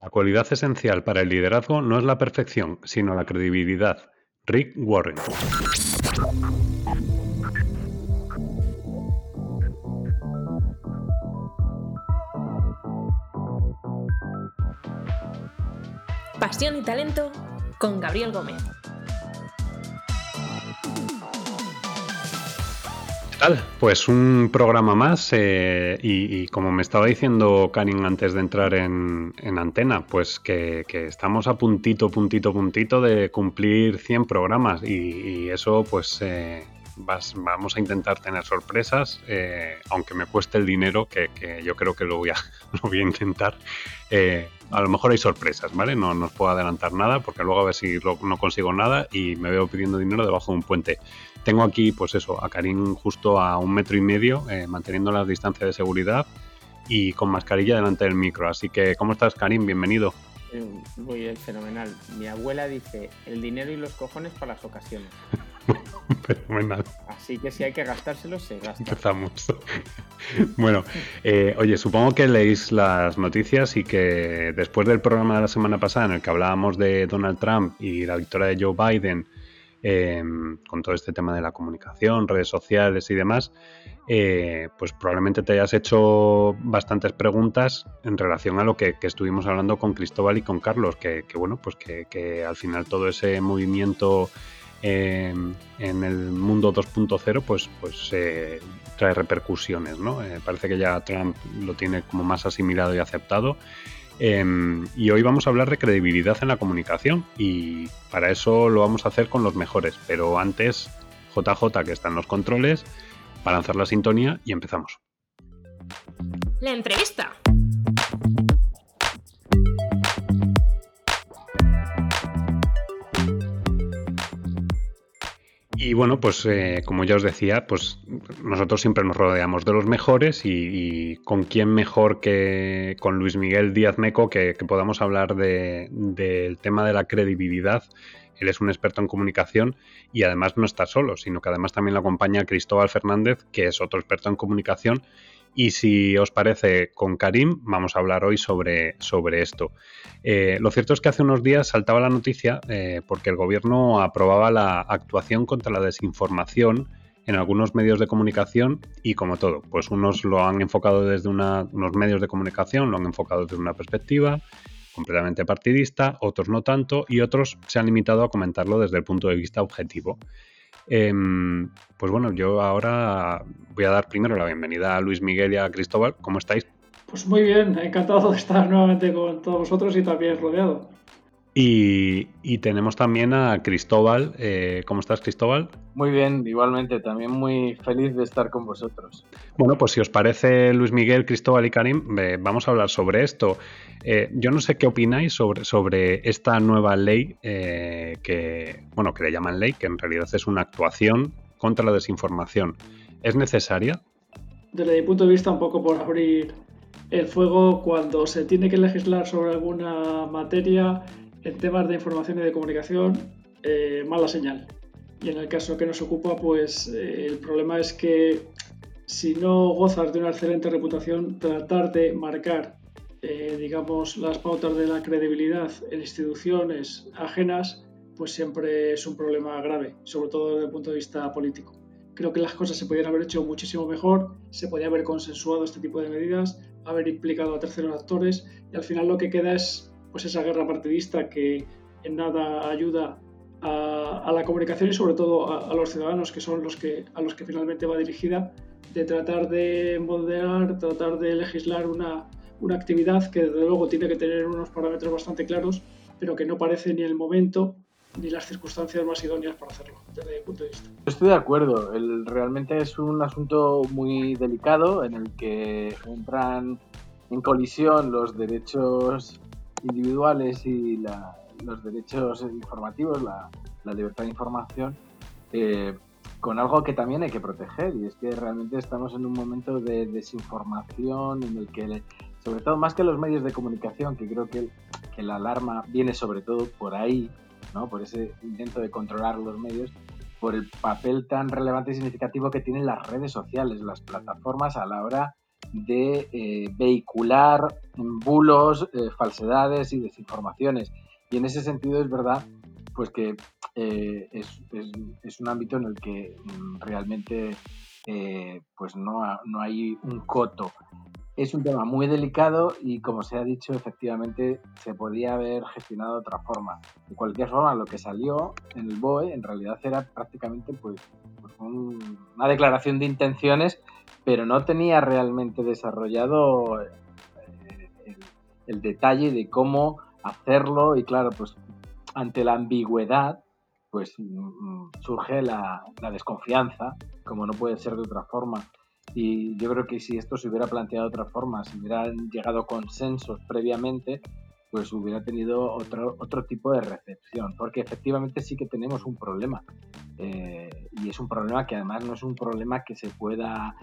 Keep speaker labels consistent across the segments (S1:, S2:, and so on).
S1: La cualidad esencial para el liderazgo no es la perfección, sino la credibilidad. Rick Warren.
S2: Pasión y talento con Gabriel Gómez.
S1: Pues un programa más eh, y, como me estaba diciendo Karin antes de entrar en, antena, pues que, estamos a puntito, puntito, puntito de cumplir 100 programas y, eso pues eh, vamos a intentar tener sorpresas, eh, aunque me cueste el dinero, que, yo creo que lo voy a, lo voy a intentar. a lo mejor hay sorpresas, ¿vale? No, no os puedo adelantar nada porque luego a ver si no consigo nada y me veo pidiendo dinero debajo de un puente. Tengo aquí, pues eso, a Karim justo a un metro y medio, eh, manteniendo la distancia de seguridad y con mascarilla delante del micro. Así que, ¿cómo estás, Karim? Bienvenido.
S3: Eh, muy bien, fenomenal. Mi abuela dice, el dinero y los cojones para las ocasiones.
S1: Fenomenal.
S3: Así que si hay que gastárselos, se gasta.
S1: Empezamos. bueno, eh, oye, supongo que leéis las noticias y que después del programa de la semana pasada en el que hablábamos de Donald Trump y la victoria de Joe Biden Em, con todo este tema de la comunicación, redes sociales y demás, eh, pues probablemente te hayas hecho bastantes preguntas en relación a lo que, estuvimos hablando con Cristóbal y con Carlos, que, bueno, pues que, al final todo ese movimiento en el mundo 2.0 pues, pues eh, trae repercusiones, ¿no? Eh, parece que ya Trump lo tiene como más asimilado y aceptado Em, y hoy vamos a hablar de credibilidad en la comunicación y para eso lo vamos a hacer con los mejores. Pero antes, JJ, que está en los controles, para lanzar la sintonía y empezamos.
S2: La entrevista.
S1: Y bueno, pues eh, como ya os decía, pues nosotros siempre nos rodeamos de los mejores y, con quién mejor que con Luis Miguel Díaz Meco que, podamos hablar del tema de la credibilidad. Él es un experto en comunicación y además no está solo, sino que además también lo acompaña Cristóbal Fernández, que es otro experto en comunicación y si os parece, con Karim vamos a hablar hoy sobre, sobre esto. Eh, lo cierto es que hace unos días saltaba la noticia eh, porque el gobierno aprobaba la actuación contra la desinformación en algunos medios de comunicación y como todo, pues unos lo han enfocado desde unos medios de comunicación, lo han enfocado desde una perspectiva completamente partidista, otros no tanto y otros se han limitado a comentarlo desde el punto de vista objetivo. Em, pues bueno, yo ahora voy a dar primero la bienvenida a Luis Miguel y a Cristóbal. ¿Cómo estáis?
S4: Pues muy bien, encantado de estar nuevamente con todos vosotros y también rodeado.
S1: Y, tenemos también a Cristóbal. Eh, ¿Cómo estás, Cristóbal?
S5: Muy bien, igualmente. También muy feliz de estar con vosotros.
S1: Bueno, pues si os parece, Luis Miguel, Cristóbal y Karim, vamos a hablar sobre esto. Eh, yo no sé qué opináis sobre, sobre esta nueva ley eh, que, bueno, que le llaman ley, que en realidad es una actuación contra la desinformación. ¿Es necesaria?
S4: Desde mi punto de vista, un poco por abrir el fuego, cuando se tiene que legislar sobre alguna materia, en temas de información y de comunicación, eh, mala señal. Y en el caso que nos ocupa, pues eh, el problema es que si no gozas de una excelente reputación, tratar de marcar, eh, digamos, las pautas de la credibilidad en instituciones ajenas, pues siempre es un problema grave, sobre todo desde el punto de vista político. Creo que las cosas se podrían haber hecho muchísimo mejor, se podría haber consensuado este tipo de medidas, haber implicado a terceros actores y al final lo que queda es pues esa guerra partidista que en nada ayuda a, la comunicación y sobre todo a, los ciudadanos que son los que a los que finalmente va dirigida de tratar de moldear, tratar de legislar una, una actividad que desde luego tiene que tener unos parámetros bastante claros, pero que no parece ni el momento ni las circunstancias más idóneas para hacerlo, desde mi punto de vista.
S5: Estoy de acuerdo. El, realmente es un asunto muy delicado en el que entran en colisión los derechos individuales y los derechos informativos, la, libertad de información, eh, con algo que también hay que proteger y es que realmente estamos en un momento de desinformación en el que, sobre todo más que los medios de comunicación, que creo que, que la alarma viene sobre todo por ahí, ¿no? por ese intento de controlar los medios, por el papel tan relevante y significativo que tienen las redes sociales, las plataformas a la hora de eh, vehicular bulos, eh, falsedades y desinformaciones. Y en ese sentido es verdad pues que eh, es, un ámbito en el que mm, realmente pues no, no hay un coto es un tema muy delicado y como se ha dicho, efectivamente se podía haber gestionado de otra forma. De cualquier forma, lo que salió en el BOE en realidad era prácticamente pues, pues una declaración de intenciones, pero no tenía realmente desarrollado eh, el, detalle de cómo hacerlo y claro, pues ante la ambigüedad pues mm, surge la desconfianza, como no puede ser de otra forma. Y yo creo que si esto se hubiera planteado de otra forma, si hubieran llegado consensos previamente, pues hubiera tenido otro, otro tipo de recepción, porque efectivamente sí que tenemos un problema. Eh, y es un problema que además no es un problema que se pueda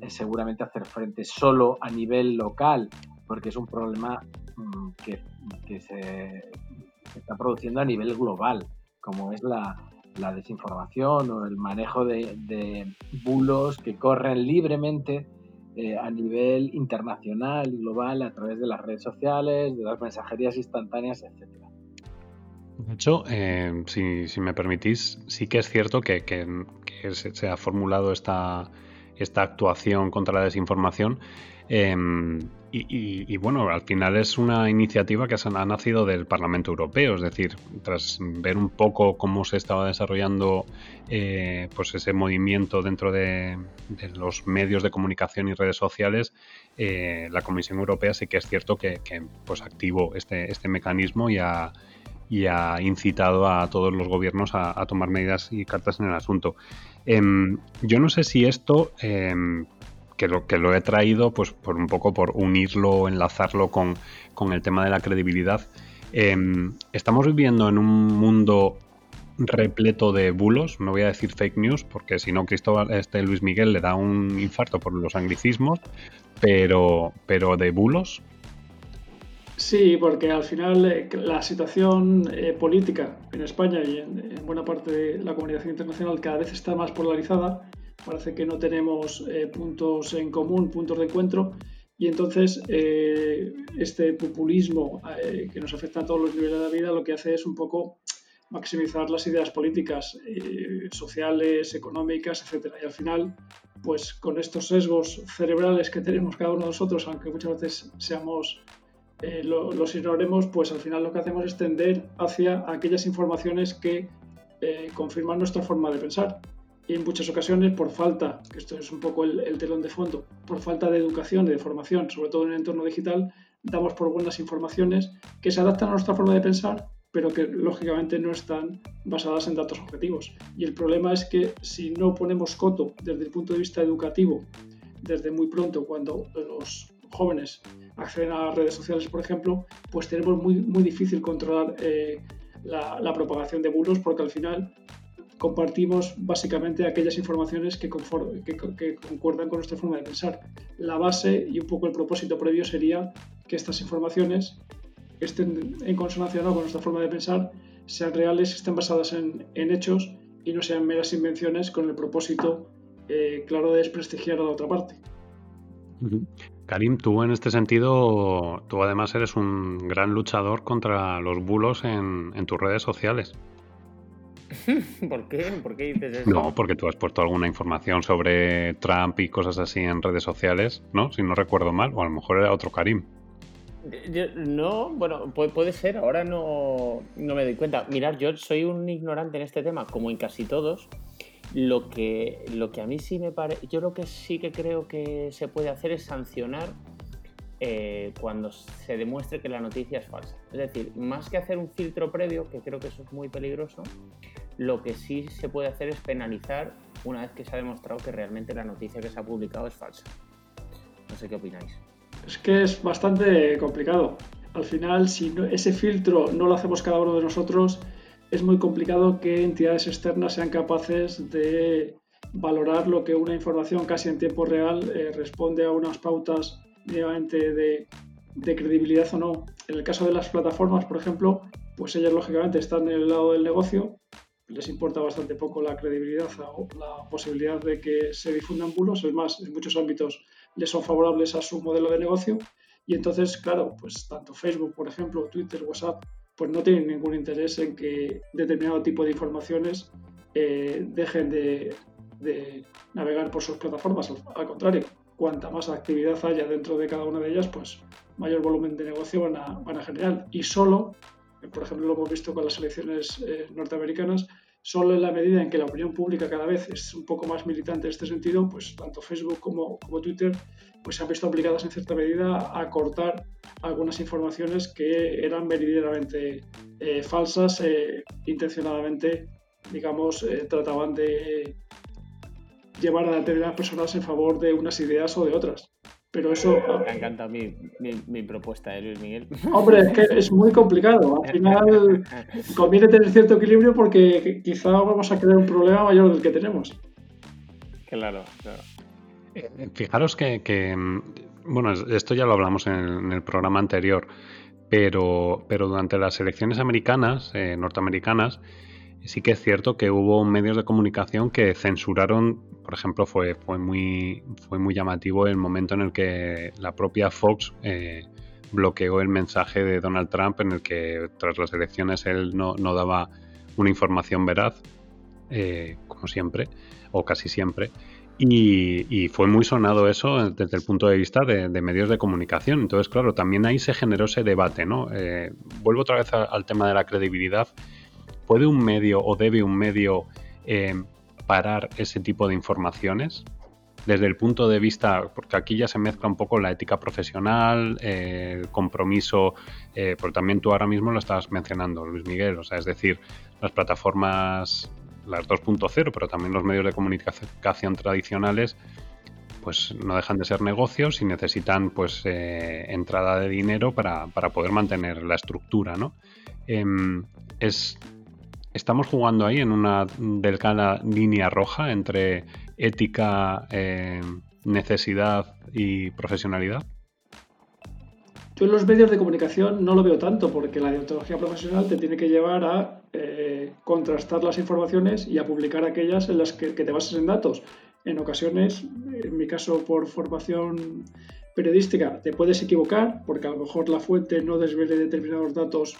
S5: eh, seguramente hacer frente solo a nivel local, porque es un problema mm, que, que se está produciendo a nivel global, como es la, la desinformación o el manejo de, bulos que corren libremente eh, a nivel internacional y global a través de las redes sociales, de las mensajerías instantáneas, etc.
S1: De hecho, eh, si, me permitís, sí que es cierto que, se, ha formulado esta, esta actuación contra la desinformación. Em, y, bueno, al final es una iniciativa que ha nacido del Parlamento Europeo, es decir, tras ver un poco cómo se estaba desarrollando eh, pues ese movimiento dentro de, los medios de comunicación y redes sociales, eh, la Comisión Europea sí que es cierto que, pues activó este, este mecanismo y ha, incitado a todos los gobiernos a, tomar medidas y cartas en el asunto. Em, yo no sé si esto em, que lo, que lo he traído pues por un poco por unirlo, enlazarlo con, el tema de la credibilidad. Em, estamos viviendo en un mundo repleto de bulos, no voy a decir fake news, porque si no Cristóbal, este Luis Miguel le da un infarto por los anglicismos, pero, pero de bulos.
S4: Sí, porque al final eh, la situación eh, política en España y en, buena parte de la comunicación internacional cada vez está más polarizada parece que no tenemos eh, puntos en común, puntos de encuentro, y entonces eh, este populismo eh, que nos afecta a todos los niveles de la vida lo que hace es un poco maximizar las ideas políticas, sociales, económicas, etc. Y al final, pues con estos sesgos cerebrales que tenemos cada uno de nosotros, aunque muchas veces seamos los ignoremos, pues al final lo que hacemos es tender hacia aquellas informaciones que confirman nuestra forma de pensar y en muchas ocasiones por falta, que esto es un poco el, telón de fondo, por falta de educación y de formación, sobre todo en el entorno digital, damos por buenas informaciones que se adaptan a nuestra forma de pensar, pero que lógicamente no están basadas en datos objetivos. Y el problema es que si no ponemos coto desde el punto de vista educativo, desde muy pronto, cuando los jóvenes acceden a las redes sociales, por ejemplo, pues tenemos muy, muy difícil controlar eh, la, la, propagación de bulos porque al final compartimos básicamente aquellas informaciones que, concuerdan con nuestra forma de pensar. La base y un poco el propósito previo sería que estas informaciones estén en consonancia con nuestra forma de pensar, sean reales, estén basadas en, hechos y no sean meras invenciones con el propósito eh, claro de desprestigiar a la otra parte.
S1: Karim, tú en este sentido, tú además eres un gran luchador contra los bulos en tus redes sociales.
S3: ¿Por qué? ¿Por qué dices eso?
S1: No, porque tú has puesto alguna información sobre Trump y cosas así en redes sociales, ¿no? Si no recuerdo mal, o a lo mejor era otro Karim.
S3: no, bueno, puede, ser, ahora no, me doy cuenta. Mirad, yo soy un ignorante en este tema, como en casi todos. Lo que, lo que a mí sí me parece, yo lo que sí que creo que se puede hacer es sancionar eh, cuando se demuestre que la noticia es falsa. Es decir, más que hacer un filtro previo, que creo que eso es muy peligroso, lo que sí se puede hacer es penalizar una vez que se ha demostrado que realmente la noticia que se ha publicado es falsa. No sé qué opináis.
S4: Es que es bastante complicado. Al final, si ese filtro no lo hacemos cada uno de nosotros, es muy complicado que entidades externas sean capaces de valorar lo que una información casi en tiempo real eh, responde a unas pautas de, de credibilidad o no. En el caso de las plataformas, por ejemplo, pues ellas lógicamente están en el lado del negocio les importa bastante poco la credibilidad o la posibilidad de que se difundan bulos. Es más, en muchos ámbitos le son favorables a su modelo de negocio. Y entonces, claro, pues tanto Facebook, por ejemplo, Twitter, WhatsApp, pues no tienen ningún interés en que determinado tipo de informaciones eh, dejen de, navegar por sus plataformas. Al, contrario, cuanta más actividad haya dentro de cada una de ellas, pues mayor volumen de negocio van a, van a generar. Y solo, por ejemplo, lo hemos visto con las elecciones eh, norteamericanas, solo en la medida en que la opinión pública cada vez es un poco más militante en este sentido, pues tanto Facebook como, Twitter pues se han visto obligadas en cierta medida a cortar algunas informaciones que eran meridianamente eh, falsas, eh, intencionadamente, digamos, eh, trataban de llevar a determinadas personas en favor de unas ideas o de otras. Pero eso...
S3: Me encanta mi, mi, propuesta, ¿eh, Luis Miguel?
S4: Hombre, es que es muy complicado. Al final conviene tener cierto equilibrio porque quizá vamos a crear un problema mayor del que tenemos.
S3: Claro, claro.
S1: Eh, fijaros que, mm, bueno, esto ya lo hablamos en el, programa anterior, pero, pero durante las elecciones americanas, eh, norteamericanas, sí que es cierto que hubo medios de comunicación que censuraron, por ejemplo, fue, fue, muy, fue muy llamativo el momento en el que la propia Fox eh, bloqueó el mensaje de Donald Trump en el que tras las elecciones él no, daba una información veraz, eh, como siempre, o casi siempre. Y, fue muy sonado eso desde el punto de vista de, medios de comunicación. Entonces, claro, también ahí se generó ese debate, ¿no? Eh, vuelvo otra vez al tema de la credibilidad ¿Puede un medio o debe un medio eh, parar ese tipo de informaciones? Desde el punto de vista, porque aquí ya se mezcla un poco la ética profesional, el compromiso, eh, porque también tú ahora mismo lo estás mencionando, Luis Miguel, o sea, es decir, las plataformas, las 2.0, pero también los medios de comunicación tradicionales, pues no dejan de ser negocios y necesitan pues eh, entrada de dinero para, poder mantener la estructura, ¿no? Em, es estamos jugando ahí en una delgada línea roja entre ética, eh, necesidad y profesionalidad?
S4: Yo en los medios de comunicación no lo veo tanto porque la deontología profesional te tiene que llevar a eh, contrastar las informaciones y a publicar aquellas en las que, te bases en datos. En ocasiones, en mi caso por formación periodística, te puedes equivocar porque a lo mejor la fuente no desvele determinados datos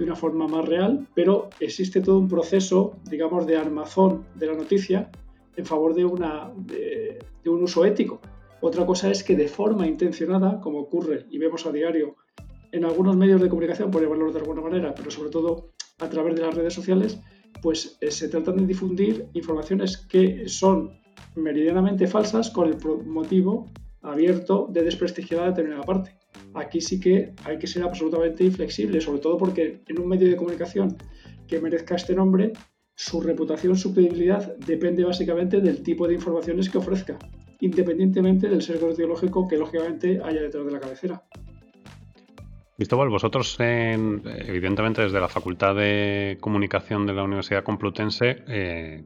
S4: de una forma más real, pero existe todo un proceso, digamos, de armazón de la noticia en favor de, una, de, un uso ético. Otra cosa es que de forma intencionada, como ocurre y vemos a diario en algunos medios de comunicación, por llamarlo de alguna manera, pero sobre todo a través de las redes sociales, pues eh, se tratan de difundir informaciones que son meridianamente falsas con el motivo abierto de desprestigiar a determinada parte aquí sí que hay que ser absolutamente inflexible, sobre todo porque en un medio de comunicación que merezca este nombre, su reputación, su credibilidad depende básicamente del tipo de informaciones que ofrezca, independientemente del sesgo ideológico que lógicamente haya detrás de la cabecera.
S1: Cristóbal, vosotros, evidentemente desde la Facultad de Comunicación de la Universidad Complutense, eh,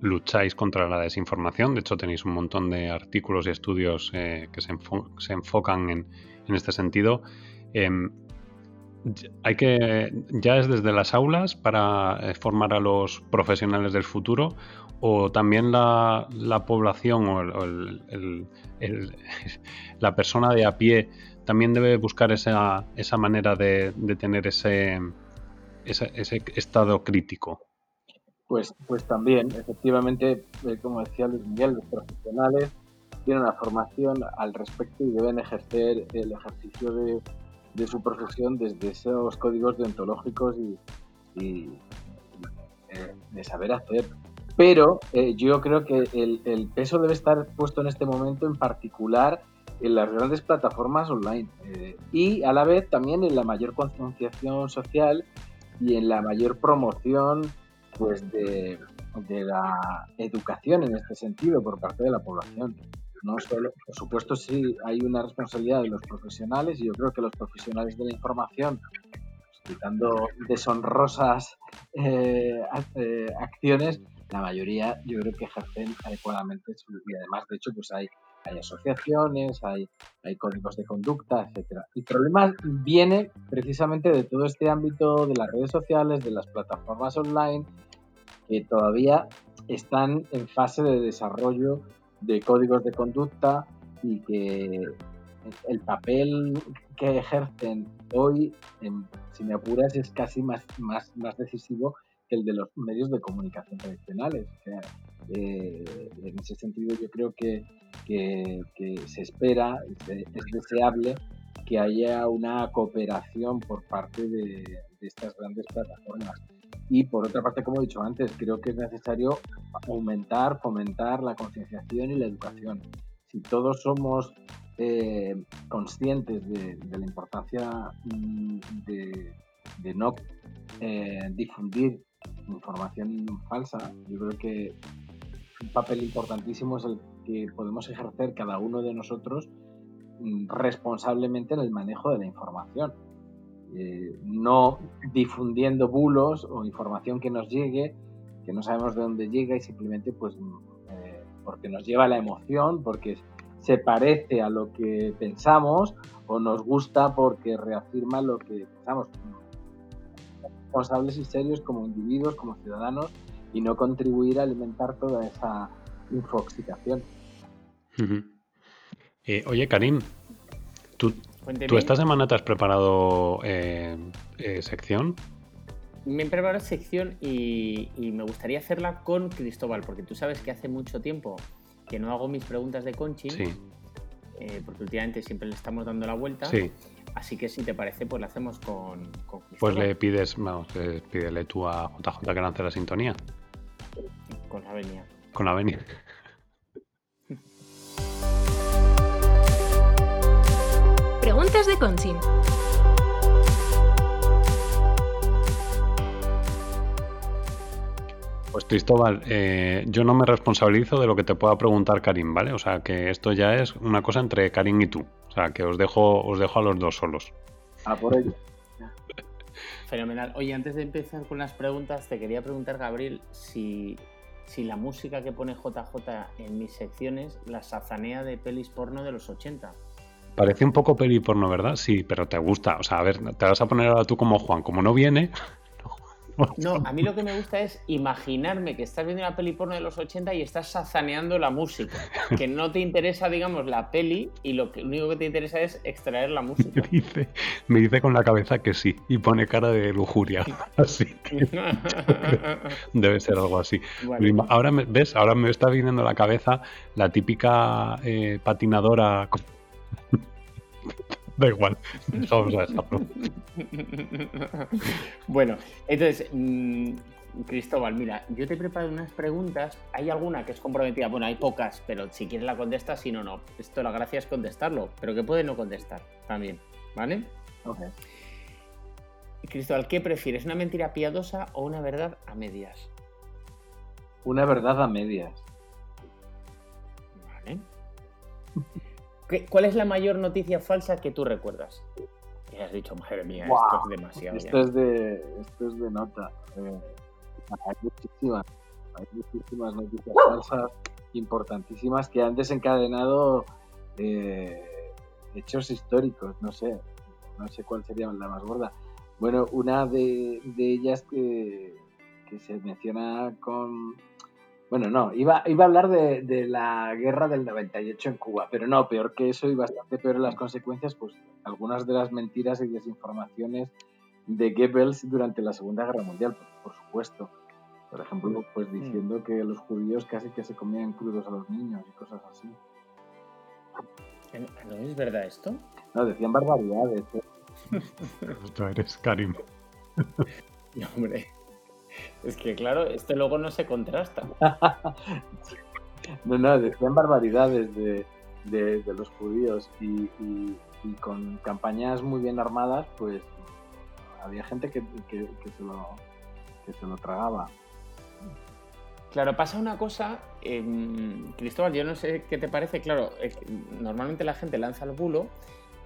S1: lucháis contra la desinformación. De hecho, tenéis un montón de artículos y estudios eh, que se, enfocan en, en este sentido. Em, hay que, ya es desde las aulas para eh, formar a los profesionales del futuro o también la, población o, la persona de a pie también debe buscar esa, esa manera de, tener ese, ese, estado crítico.
S5: Pues, pues también, efectivamente, eh, como decía Luis Miguel, los profesionales tienen una formación al respecto y deben ejercer el ejercicio de, su profesión desde esos códigos deontológicos y, eh, de saber hacer. Pero eh, yo creo que el, peso debe estar puesto en este momento en particular en las grandes plataformas online eh, y a la vez también en la mayor concienciación social y en la mayor promoción pues de, de la educación en este sentido por parte de la población no solo, por supuesto, sí hay una responsabilidad de los profesionales y yo creo que los profesionales de la información, quitando deshonrosas eh, eh, acciones, la mayoría yo creo que ejercen adecuadamente y además, de hecho, pues hay, hay asociaciones, hay, hay códigos de conducta, etcétera. El problema viene precisamente de todo este ámbito de las redes sociales, de las plataformas online, que todavía están en fase de desarrollo de códigos de conducta y que el papel que ejercen hoy, si me apuras, es casi más, más, más decisivo que el de los medios de comunicación tradicionales. Eh, en ese sentido yo creo que, que, se espera, es deseable que haya una cooperación por parte de, estas grandes plataformas. Y por otra parte, como he dicho antes, creo que es necesario aumentar, fomentar la concienciación y la educación. Si todos somos eh, conscientes de, la importancia mm, de, no eh, difundir información falsa, yo creo que un papel importantísimo es el que podemos ejercer cada uno de nosotros mm, responsablemente en el manejo de la información. Eh, no difundiendo bulos o información que nos llegue, que no sabemos de dónde llega y simplemente pues mm, eh, porque nos lleva la emoción, porque se parece a lo que pensamos o nos gusta porque reafirma lo que pensamos. Responsables y serios como individuos, como ciudadanos y no contribuir a alimentar toda esa infoxicación.
S1: Eh, oye, Karim, ¿tú, ¿tú, esta semana te has preparado eh, eh, sección?
S3: Me he preparado sección y, me gustaría hacerla con Cristóbal, porque tú sabes que hace mucho tiempo que no hago mis preguntas de Conchi, sí. porque últimamente siempre le estamos dando la vuelta. Sí. Así que si te parece, pues la hacemos con, con Cristóbal.
S1: Pues le pides, vamos, pídele tú a JJ que lance la sintonía.
S3: Con la venia.
S1: Con la venia.
S2: Preguntas de Consim.
S1: Pues Cristóbal, eh, yo no me responsabilizo de lo que te pueda preguntar Karim, ¿vale? O sea que esto ya es una cosa entre Karim y tú. O sea que os dejo, os dejo a los dos solos.
S5: A por ello.
S3: Fenomenal. Oye, antes de empezar con las preguntas, te quería preguntar, Gabriel, si si la música que pone JJ en mis secciones la sazanea de pelis porno de los 80.
S1: Parece un poco peli porno, ¿verdad? Sí, pero te gusta. O sea, a ver, te vas a poner ahora tú como Juan. Como no viene,
S3: No, a mí lo que me gusta es imaginarme que estás viendo una peli porno de los 80 y estás sazaneando la música. Que no te interesa, digamos, la peli y lo, que, único que te interesa es extraer la música.
S1: Me dice, me dice con la cabeza que sí y pone cara de lujuria. Así que debe ser algo así. Ahora me, ves, ahora me está viniendo a la cabeza la típica eh, patinadora Da igual, vamos a dejarlo.
S3: bueno, entonces, mm, Cristóbal, mira, yo te preparo unas preguntas. ¿Hay alguna que es comprometida? Bueno, hay pocas, pero si quieres la contestas, si no, no. Esto la gracia es contestarlo, pero que puede no contestar también, ¿vale? Ok. Cristóbal, ¿qué prefieres? ¿Una mentira piadosa o una verdad a medias?
S5: Una verdad a medias. Vale.
S3: ¿Cuál es la mayor noticia falsa que tú recuerdas? Y has dicho, madre mía, esto es demasiado.
S5: Esto es, de, esto es de nota. Eh, hay muchísimas, hay muchísimas noticias falsas importantísimas que han desencadenado eh, hechos históricos. No sé, no sé cuál sería la más gorda. Bueno, una de, de ellas que, que se menciona con, bueno, no, iba, iba a hablar de, la guerra del 98 en Cuba, pero no, peor que eso y bastante peor en las consecuencias, pues algunas de las mentiras y desinformaciones de Goebbels durante la Segunda Guerra Mundial, por, supuesto. Por ejemplo, pues mm. diciendo que los judíos casi que se comían crudos a los niños y cosas así.
S3: ¿No es verdad esto?
S5: No, decían barbaridades. ¿eh?
S1: Tú eres Karim.
S3: No, hombre. Es que claro, este luego no se contrasta.
S5: no, no, decían barbaridades de, los judíos y, con campañas muy bien armadas, pues había gente que, se, lo, tragaba.
S3: Claro, pasa una cosa, em, Cristóbal, yo no sé qué te parece, claro, normalmente la gente lanza el bulo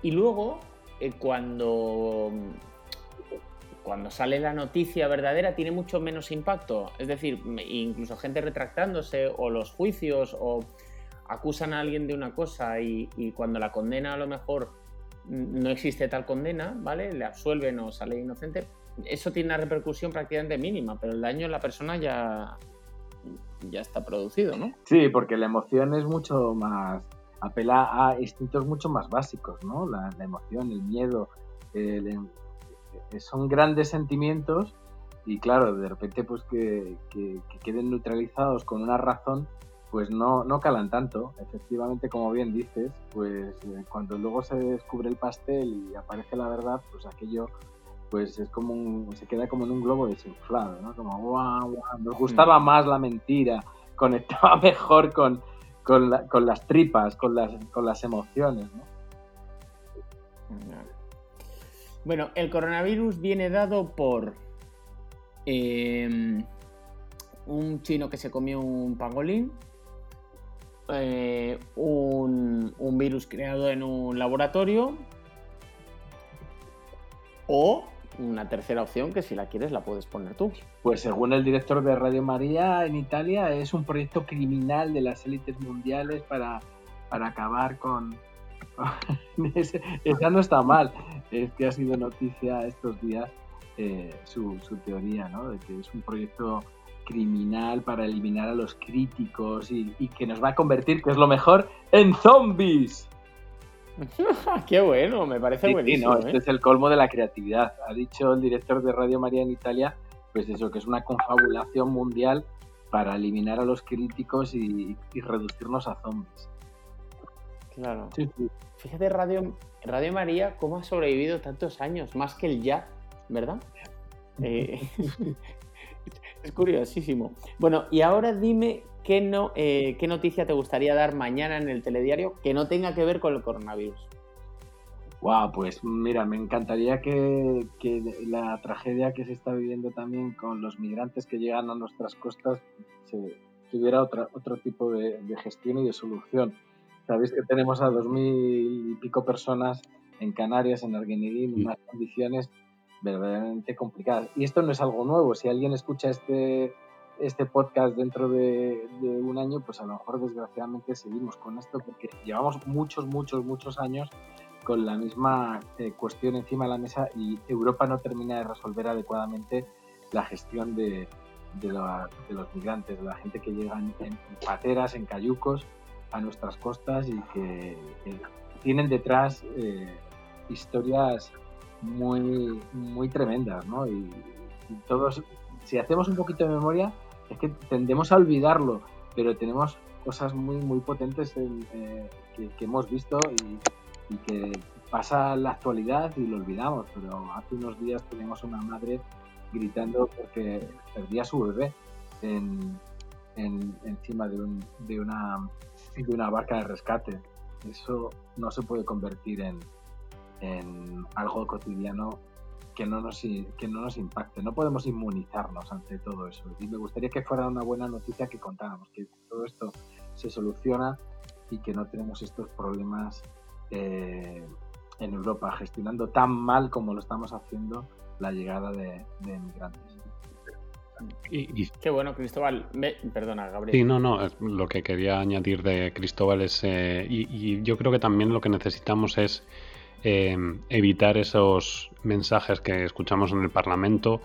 S3: y luego eh, cuando cuando sale la noticia verdadera tiene mucho menos impacto. Es decir, incluso gente retractándose o los juicios o acusan a alguien de una cosa y, cuando la condena a lo mejor no existe tal condena, ¿vale? Le absuelven o sale inocente. Eso tiene una repercusión prácticamente mínima, pero el daño en la persona ya, ya está producido, ¿no?
S5: Sí, porque la emoción es mucho más apela a instintos mucho más básicos, ¿no? La, emoción, el miedo, eh, son grandes sentimientos y claro, de repente pues que, queden neutralizados con una razón, pues no, no calan tanto. Efectivamente, como bien dices, pues eh, cuando luego se descubre el pastel y aparece la verdad, pues aquello pues es como un, se queda como en un globo desinflado, ¿no? Como guau, guau, nos gustaba mm. más la mentira, conectaba mejor con, con, las tripas, con las, con las emociones, ¿no?
S3: Bueno, el coronavirus viene dado por em, un chino que se comió un pangolín, eh, un, un, virus creado en un laboratorio o una tercera opción que si la quieres la puedes poner tú.
S5: Pues según el director de Radio María en Italia es un proyecto criminal de las élites mundiales para, para acabar con... Esa no está mal, es que ha sido noticia estos días eh, su, teoría, ¿no? De que es un proyecto criminal para eliminar a los críticos y, y que nos va a convertir, que es lo mejor, en zombies.
S3: Qué bueno, me parece buenísimo.
S5: este ¿eh? es el colmo de la creatividad. Ha dicho el director de Radio María en Italia, pues eso, que es una confabulación mundial para eliminar a los críticos y, reducirnos a zombies.
S3: Claro. Fíjate, Radio, Radio María, cómo ha sobrevivido tantos años, más que el ya, ¿verdad? Eh, es curiosísimo. Bueno, y ahora dime ¿qué, no, eh, ¿qué noticia te gustaría dar mañana en el telediario que no tenga que ver con el coronavirus?
S5: Wow, pues mira, me encantaría que, la tragedia que se está viviendo también con los migrantes que llegan a nuestras costas se, tuviera otra, otro tipo de, gestión y de solución. Sabéis que tenemos a dos mil y pico personas en Canarias, en Arguineguín, en unas condiciones verdaderamente complicadas. Y esto no es algo nuevo. Si alguien escucha este, este podcast dentro de, un año, pues a lo mejor desgraciadamente seguimos con esto porque llevamos muchos, muchos, muchos años con la misma eh, cuestión encima de la mesa y Europa no termina de resolver adecuadamente la gestión de, de, los migrantes, de la gente que llega en, pateras, en cayucos a nuestras costas y que, tienen detrás eh, historias muy, muy tremendas, ¿no? Y, todos, si hacemos un poquito de memoria, es que tendemos a olvidarlo, pero tenemos cosas muy, muy potentes eh, que, hemos visto y, que pasa la actualidad y lo olvidamos, pero hace unos días teníamos una madre gritando porque perdía a su bebé en, encima de, un, de, una, de una barca de rescate. Eso no se puede convertir en, en algo cotidiano que no, nos, que no nos impacte. No podemos inmunizarnos ante todo eso. Y me gustaría que fuera una buena noticia que contáramos, que todo esto se soluciona y que no tenemos estos problemas eh, en Europa, gestionando tan mal como lo estamos haciendo la llegada de, de migrantes.
S3: Y, Qué bueno, Cristóbal. Perdona, Gabriel.
S1: Sí, no, no. Lo que quería añadir de Cristóbal es. Eh, y, yo creo que también lo que necesitamos es Em, evitar esos mensajes que escuchamos en el Parlamento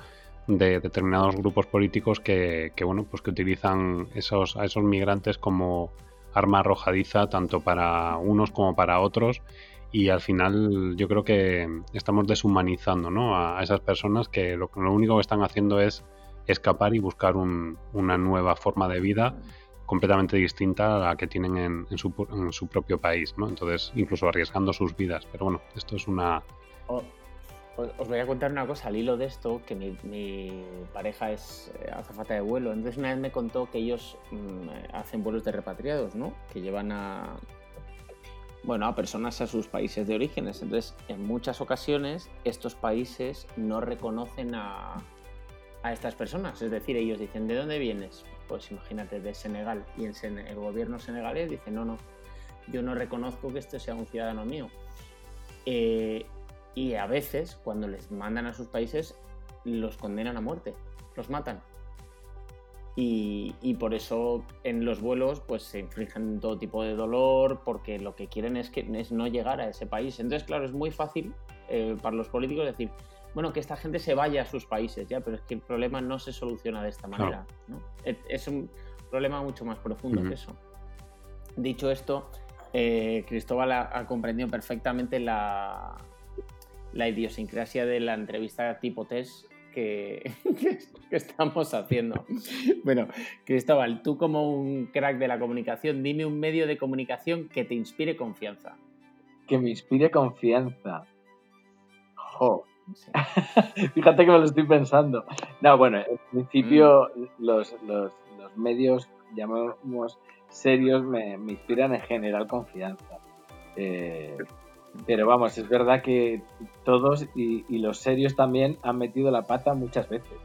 S1: de determinados grupos políticos que, bueno pues que utilizan esos, a esos migrantes como arma arrojadiza tanto para unos como para otros y al final yo creo que estamos deshumanizando ¿no? a, esas personas que lo, lo, único que están haciendo es escapar y buscar una nueva forma de vida completamente distinta a la que tienen en, su, en, su, propio país, ¿no? Entonces, incluso arriesgando sus vidas. Pero bueno, esto es una...
S3: os voy a contar una cosa al hilo de esto, que mi, pareja es eh, azafata de vuelo. Entonces una vez me contó que ellos mm, hacen vuelos de repatriados, ¿no? Que llevan bueno, a personas a sus países de orígenes. Entonces, en muchas ocasiones, estos países no reconocen a, a estas personas. Es decir, ellos dicen, ¿de dónde vienes? Pues imagínate, de Senegal. Y el, el gobierno senegalés dice, no, no, yo no reconozco que este sea un ciudadano mío. Eh, y a veces, cuando les mandan a sus países, los condenan a muerte, los matan. Y, por eso en los vuelos pues se infligen todo tipo de dolor porque lo que quieren es, que, es no llegar a ese país. Entonces, claro, es muy fácil eh, para los políticos decir, bueno, que esta gente se vaya a sus países, ya, pero es que el problema no se soluciona de esta manera. Es un problema mucho más profundo que eso. Dicho esto, eh, Cristóbal ha, ha comprendido perfectamente la, la idiosincrasia de la entrevista tipo test que, que estamos haciendo. Bueno, Cristóbal, tú como un crack de la comunicación, dime un medio de comunicación que te inspire confianza.
S5: Que me inspire confianza. Jo. Fíjate que me lo estoy pensando. No, bueno, en principio los, los- los medios, llamamos serios, me, me inspiran en general confianza. Eh, pero vamos, es verdad que todos y, y los serios también han metido la pata muchas veces.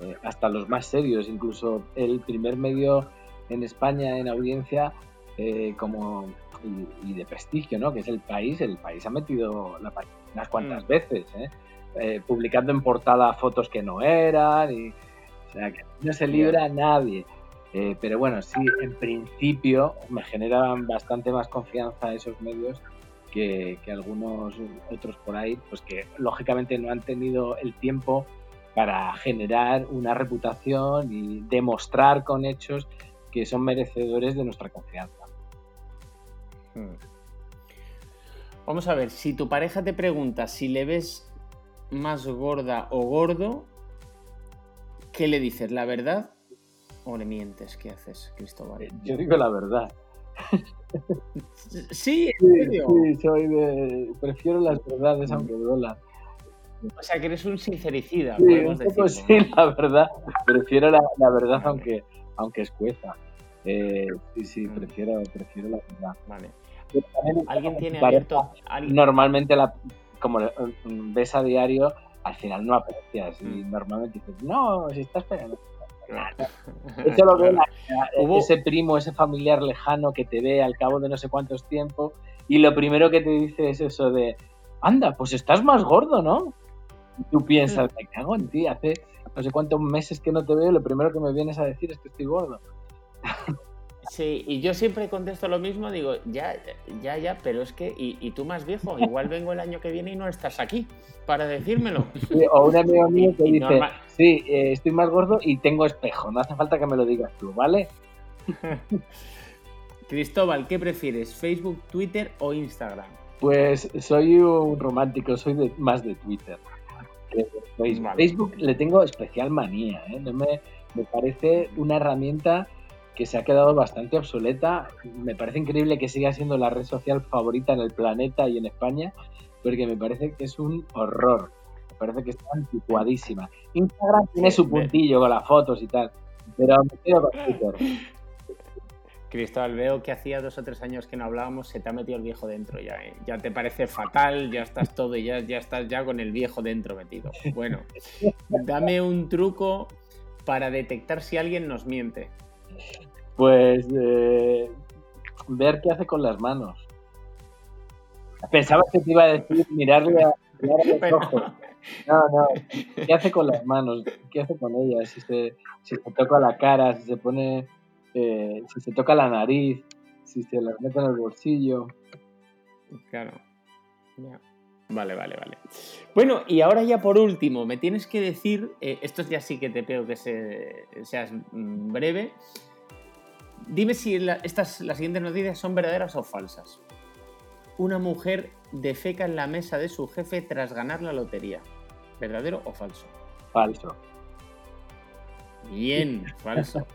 S5: Eh, hasta los más serios, incluso el primer medio en España en audiencia eh, como y, y de prestigio, ¿no? Que es el país. El país ha metido la pata unas cuantas
S3: Mm.
S5: veces, ¿eh? Eh, publicando en portada fotos que no eran y o sea que no se libra a nadie Eh, pero bueno sí en principio me generan bastante más confianza esos medios que, que algunos otros por ahí pues que lógicamente no han tenido el tiempo para generar una reputación y demostrar con hechos que son merecedores de nuestra confianza
S3: Hmm. Vamos a ver, si tu pareja te pregunta si le ves más gorda o gordo, ¿qué le dices? ¿La verdad o le mientes? ¿Qué haces, Cristóbal?
S5: yo digo la verdad
S3: Sí, en
S5: sí,
S3: serio.
S5: sí, soy de prefiero las verdades aunque duelan
S3: O sea, que eres un sincericida,
S5: Sí,
S3: podemos decirlo,
S5: sí, la verdad. Prefiero la, la verdad
S3: Vale.
S5: aunque, aunque escueza. Eh, sí, sí,
S3: Mm.
S5: prefiero, prefiero la verdad.
S3: Vale. ¿Alguien tiene abierto? alguien-
S5: Normalmente, la, como eh, ves a diario, al final no aprecias. Y
S3: Mm.
S5: normalmente dices, no, si estás pegando. Eso lo ve
S3: Claro.
S5: la-
S3: Hubo-
S5: ese primo, ese familiar lejano que te ve al cabo de no sé cuántos tiempos. Y lo primero que te dice es eso de, anda, pues estás más gordo, ¿no? Y tú piensas, me cago en ti, hace no sé cuántos meses que no te veo, lo primero que me vienes a decir es que estoy gordo.
S3: Sí, y yo siempre contesto lo mismo, digo, ya, ya, ya, pero es que, y, y tú más viejo, igual vengo el año que viene y no estás aquí para decírmelo.
S5: Sí, O un amigo mío que
S3: Y
S5: dice,
S3: normal-
S5: sí, eh, estoy más gordo y tengo espejo, no hace falta que me lo digas tú, ¿vale?
S3: Cristóbal, ¿qué prefieres? ¿Facebook, Twitter o Instagram?
S5: Pues soy un romántico, soy de- más de Twitter. de Facebook.
S3: Vale.
S5: Facebook le tengo especial manía, ¿eh? No me, me parece una herramienta que se ha quedado bastante obsoleta. Me parece increíble que siga siendo la red social favorita en el planeta y en España, porque me parece que es un horror. Me parece que está anticuadísima. Instagram tiene su puntillo con las fotos y tal, pero me quedo con Twitter.
S3: Cristóbal, veo que hacía dos o tres años que no hablábamos, se te ha metido el viejo dentro ya, ¿eh? Ya te parece fatal, ya estás todo y ya, ya estás ya con el viejo dentro metido. Bueno, dame un truco para detectar si alguien nos miente.
S5: Pues eh, ver qué hace con las manos. Pensaba que te iba a decir mirarle a, mirarle a los ojos. No, no. ¿Qué hace con las manos? ¿Qué hace con ellas? Si se, si se toca la cara, si se pone, eh, si se toca la nariz, si se las mete en el bolsillo.
S3: Claro. Vale, vale, vale. Bueno, y ahora ya por último, me tienes que decir, eh, esto ya sí que te pido que se- seas mm, breve. Dime si la- estas, las siguientes noticias son verdaderas o falsas. Una mujer defeca en la mesa de su jefe tras ganar la lotería. ¿Verdadero o falso?
S5: Falso.
S3: Bien, falso.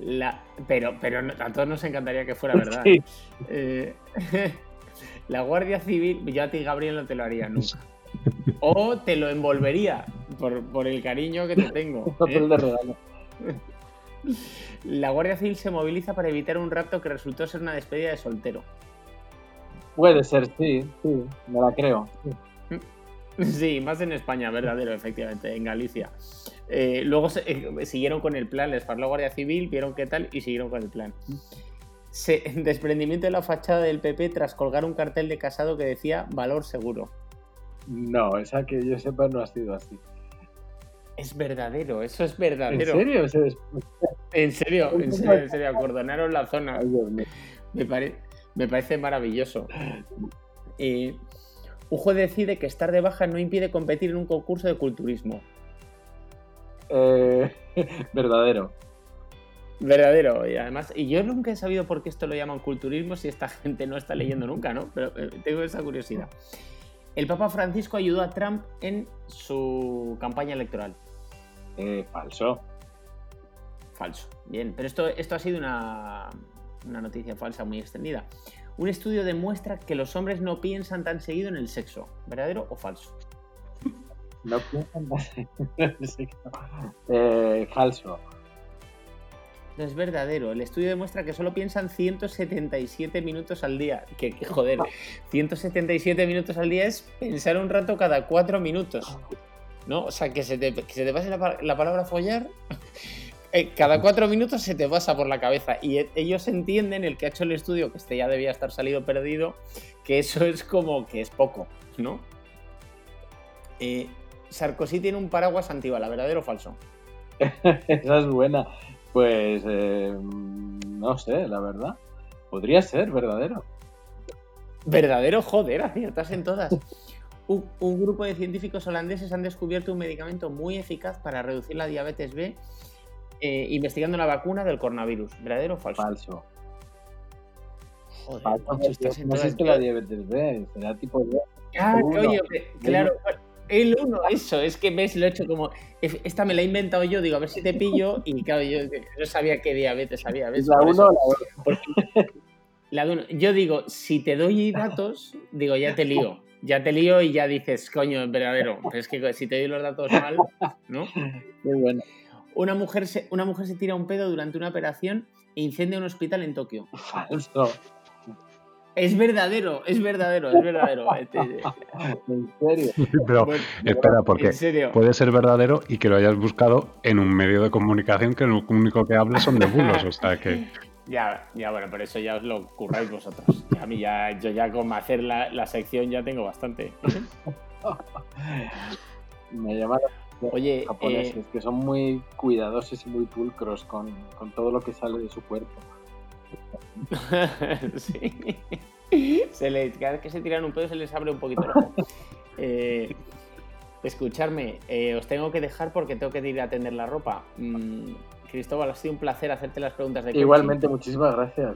S3: La, pero, pero a todos nos encantaría que fuera verdad.
S5: Sí.
S3: Eh, la Guardia Civil, yo a ti, Gabriel, no te lo haría nunca. O te lo envolvería por, por el cariño que te tengo. ¿eh? La Guardia Civil se moviliza para evitar un rapto que resultó ser una despedida de soltero.
S5: Puede ser, sí, sí, me la creo. sí.
S3: Sí, más en España, verdadero, efectivamente, en Galicia. Eh, luego se- eh, siguieron con el plan, les paró la Guardia Civil, vieron qué tal y siguieron con el plan. Se- desprendimiento de la fachada del PP tras colgar un cartel de casado que decía valor seguro.
S5: No, esa que yo sepa no ha sido así.
S3: Es verdadero, eso es
S5: ¿En
S3: verdadero.
S5: serio? Ese es-
S3: En serio, en serio, en serio, acordonaron la zona. Me, pare- me parece maravilloso. Eh, un juez decide que estar de baja no impide competir en un concurso de culturismo.
S5: Eh, verdadero.
S3: Verdadero, y además, y yo nunca he sabido por qué esto lo llaman culturismo si esta gente no está leyendo nunca, ¿no? Pero eh, tengo esa curiosidad. El Papa Francisco ayudó a Trump en su campaña electoral.
S5: Eh, falso.
S3: Falso. Bien, pero esto, esto ha sido una, una noticia falsa muy extendida. Un estudio demuestra que los hombres no piensan tan seguido en el sexo. ¿Verdadero o falso?
S5: No piensan tan seguido en el sexo. Eh, falso.
S3: No es verdadero. El estudio demuestra que solo piensan 177 minutos al día. Que, que, joder, 177 minutos al día es pensar un rato cada cuatro minutos. ¿No? O sea, que se te, que se te pase la, la palabra follar. Eh, cada cuatro minutos se te pasa por la cabeza. Y e- ellos entienden, el que ha hecho el estudio, que este ya debía estar salido perdido, que eso es como que es poco, ¿no? Eh, Sarkozy tiene un paraguas antibala, ¿verdadero o falso?
S5: Esa es buena. Pues eh, no sé, la verdad. Podría ser verdadero.
S3: Verdadero, joder, aciertas en todas. Un, un, grupo de científicos holandeses han descubierto un medicamento muy eficaz para reducir la diabetes B, eh, investigando la vacuna del coronavirus. ¿Verdadero o falso?
S5: Falso.
S3: Joder,
S5: Falso,
S3: estás
S5: no existe la diabetes B, será tipo B.
S3: Ah, coño, claro. El uno, eso, es que ves, lo he hecho como. Esta me la he inventado yo, digo, a ver si te pillo. Y claro, yo no sabía qué diabetes había. ¿ves?
S5: ¿Es la
S3: Por
S5: 1
S3: eso.
S5: o la 2?
S3: Porque la de uno- yo digo, si te doy datos, digo, ya te lío. Ya te lío y ya dices, coño, es verdadero. Pero es que si te doy los datos mal, ¿no?
S5: Muy bueno.
S3: Una mujer se, una mujer se tira un pedo durante una operación e incendia un hospital en Tokio.
S5: Falso.
S3: Es verdadero, es verdadero, es verdadero. Este-
S5: En serio.
S1: Pero
S3: bueno,
S1: espera, porque
S3: en serio.
S1: puede ser verdadero y que lo hayas buscado en un medio de comunicación que lo único que habla son de bulos. O sea que.
S3: Ya, ya, bueno, pero eso ya os lo curráis vosotros. A mí ya, yo ya con hacer la, la sección ya tengo bastante.
S5: Me llama la atención
S3: Oye,
S5: los japoneses,
S3: eh,
S5: que son muy cuidadosos y muy pulcros con, con todo lo que sale de su cuerpo.
S3: sí. Se les, cada vez que se tiran un pedo se les abre un poquito el ojo. Eh, escucharme, eh, os tengo que dejar porque tengo que ir a tender la ropa. Mm, Cristóbal, ha sido un placer hacerte las preguntas de coaching.
S5: Igualmente, muchísimas gracias.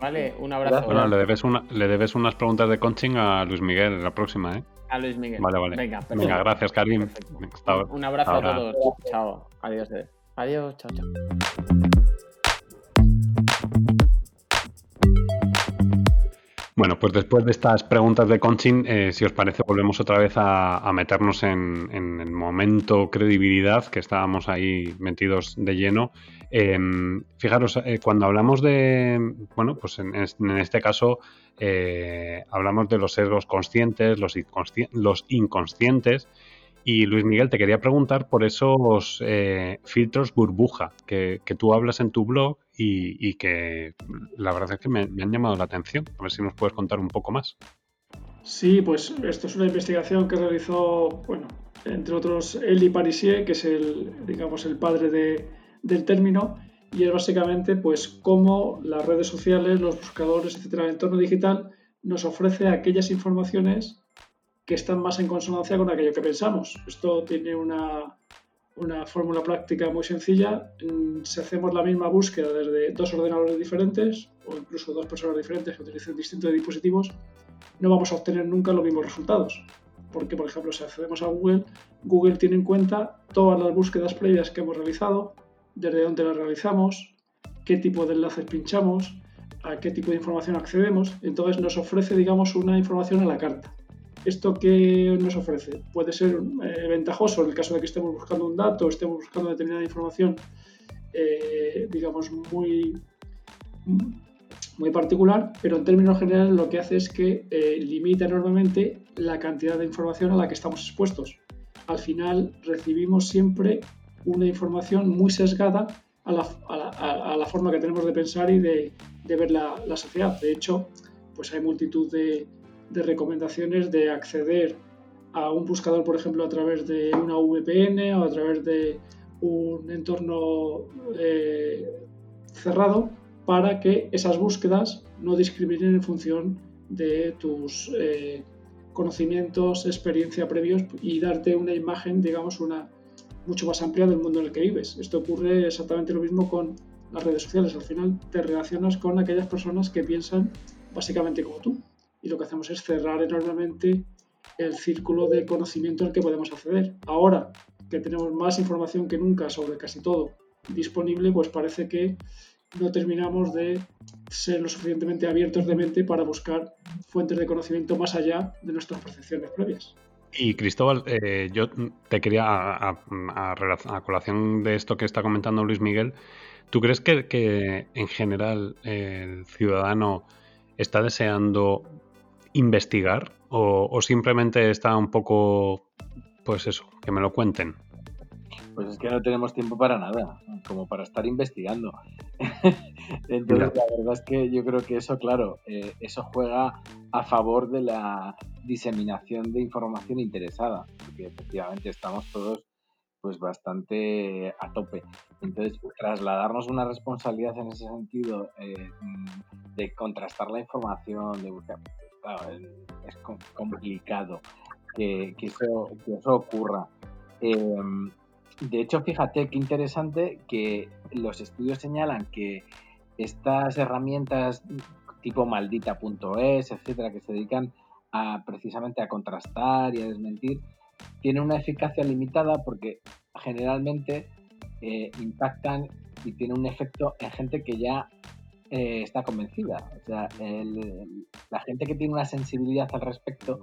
S3: Vale, un abrazo.
S1: Bueno, le debes, una, le debes unas preguntas de coaching a Luis Miguel en la próxima, ¿eh?
S3: A Luis Miguel.
S1: Vale, vale.
S3: Venga, perfecto.
S1: Venga, gracias, Karim. Hasta.
S3: Un abrazo
S1: Ahora.
S3: a todos. Chao. Adiós. eh. Adiós. Chao, chao.
S1: Bueno, pues después de estas preguntas de coaching, eh, si os parece, volvemos otra vez a, a meternos en, en el momento credibilidad, que estábamos ahí metidos de lleno. Eh, fijaros, eh, cuando hablamos de, bueno, pues en, es- en este caso eh, hablamos de los sesgos conscientes, los, inconsci- los inconscientes, y Luis Miguel, te quería preguntar por esos eh, filtros burbuja que, tú hablas en tu blog y, que la verdad es que me, han llamado la atención. A ver si nos puedes contar un poco más.
S4: Sí, pues esto es una investigación que realizó, bueno, entre otros Elie Parisier, que es el, digamos, el padre de- del término, y es básicamente pues cómo las redes sociales, los buscadores, etcétera, el entorno digital nos ofrece aquellas informaciones que están más en consonancia con aquello que pensamos. Esto tiene una, una fórmula práctica muy sencilla. Mm, Si hacemos la misma búsqueda desde dos ordenadores diferentes o incluso dos personas diferentes que utilicen distintos dispositivos, no vamos a obtener nunca los mismos resultados. Porque, por ejemplo, si accedemos a Google, Google tiene en cuenta todas las búsquedas previas que hemos realizado, desde dónde las realizamos, qué tipo de enlaces pinchamos, a qué tipo de información accedemos. Entonces nos ofrece, digamos, una información a la carta. ¿Esto qué nos ofrece? Puede ser eh, ventajoso en el caso de que estemos buscando un dato, estemos buscando determinada información, eh, digamos, muy, muy particular, pero en términos generales lo que hace es que eh, limita enormemente la cantidad de información a la que estamos expuestos. Al final recibimos siempre una información muy sesgada a la, forma que tenemos de pensar y de, ver la, sociedad. De hecho, pues hay multitud de, de recomendaciones de acceder a un buscador, por ejemplo, a través de una VPN o a través de un entorno eh, cerrado para que esas búsquedas no discriminen en función de tus eh, conocimientos, experiencia previos y darte una imagen, digamos, una, mucho más amplia del mundo en el que vives. Esto ocurre exactamente lo mismo con las redes sociales. Al final te relacionas con aquellas personas que piensan básicamente como tú. Y lo que hacemos es cerrar enormemente el círculo de conocimiento al que podemos acceder. Ahora que tenemos más información que nunca sobre casi todo disponible, pues parece que no terminamos de ser lo suficientemente abiertos de mente para buscar fuentes de conocimiento más allá de nuestras percepciones previas.
S1: Y Cristóbal, eh, yo te quería, a, a, colación de esto que está comentando Luis Miguel, ¿tú crees que, en general el ciudadano está deseando investigar o simplemente está un poco, pues eso, que me lo cuenten?
S5: Pues es que no tenemos tiempo para nada, como para estar investigando. Entonces, la verdad es que yo creo que eso, claro, eh, eso juega a favor de la diseminación de información interesada, porque efectivamente estamos todos pues bastante a tope. Entonces, trasladarnos una responsabilidad en ese sentido eh, de contrastar la información, de buscar, claro, es complicado que, eso, que eso ocurra. Eh, de hecho, fíjate qué interesante que los estudios señalan que estas herramientas tipo maldita.es, etcétera, que se dedican a precisamente a contrastar y a desmentir, tienen una eficacia limitada porque generalmente eh, impactan y tienen un efecto en gente que ya eh, está convencida. O sea, la gente que tiene una sensibilidad al respecto,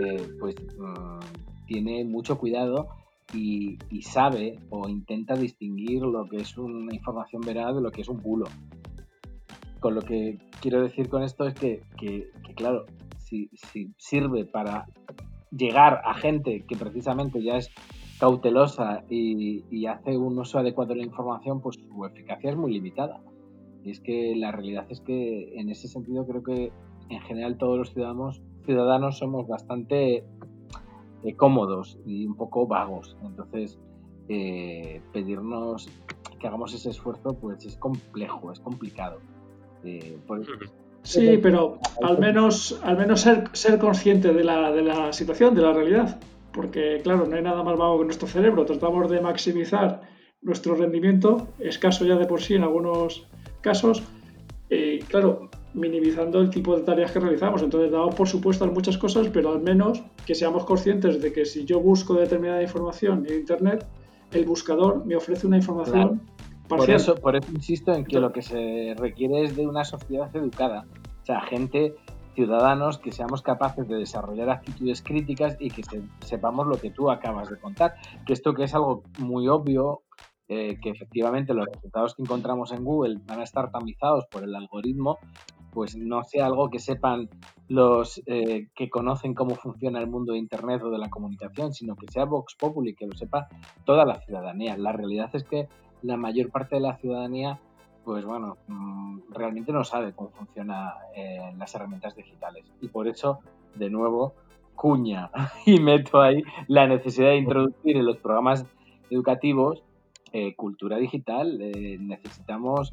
S5: eh, pues mm, tiene mucho cuidado y, sabe o intenta distinguir lo que es una información veraz de lo que es un bulo. Con lo que quiero decir con esto es que, claro, si, sirve para llegar a gente que precisamente ya es cautelosa y, hace un uso adecuado de la información, pues su eficacia es muy limitada. Y es que la realidad es que en ese sentido creo que en general todos los ciudadanos somos bastante eh, cómodos y un poco vagos. Entonces, eh, pedirnos que hagamos ese esfuerzo, pues es complejo, es complicado.
S4: Eh, sí, pero al menos, al menos ser, ser consciente de la, de la situación, de la realidad. Porque, claro, no hay nada más vago que nuestro cerebro. Tratamos de maximizar nuestro rendimiento, escaso ya de por sí en algunos casos. Claro, minimizando el tipo de tareas que realizamos. Entonces, damos por supuesto muchas cosas, pero al menos que seamos conscientes de que si yo busco determinada información en Internet, el buscador me ofrece una información
S5: Por eso, por eso insisto en que lo que se requiere es de una sociedad educada. O sea, gente, ciudadanos, que seamos capaces de desarrollar actitudes críticas y que sepamos lo que tú acabas de contar. Que esto que es algo muy obvio, eh, que efectivamente los resultados que encontramos en Google van a estar tamizados por el algoritmo, pues no sea algo que sepan los eh, que conocen cómo funciona el mundo de Internet o de la comunicación, sino que sea Vox Populi, que lo sepa toda la ciudadanía. La realidad es que la mayor parte de la ciudadanía, pues bueno, mm, realmente no sabe cómo funcionan eh, las herramientas digitales. Y por eso, de nuevo, cuña y meto ahí la necesidad de introducir en los programas educativos eh, cultura digital. necesitamos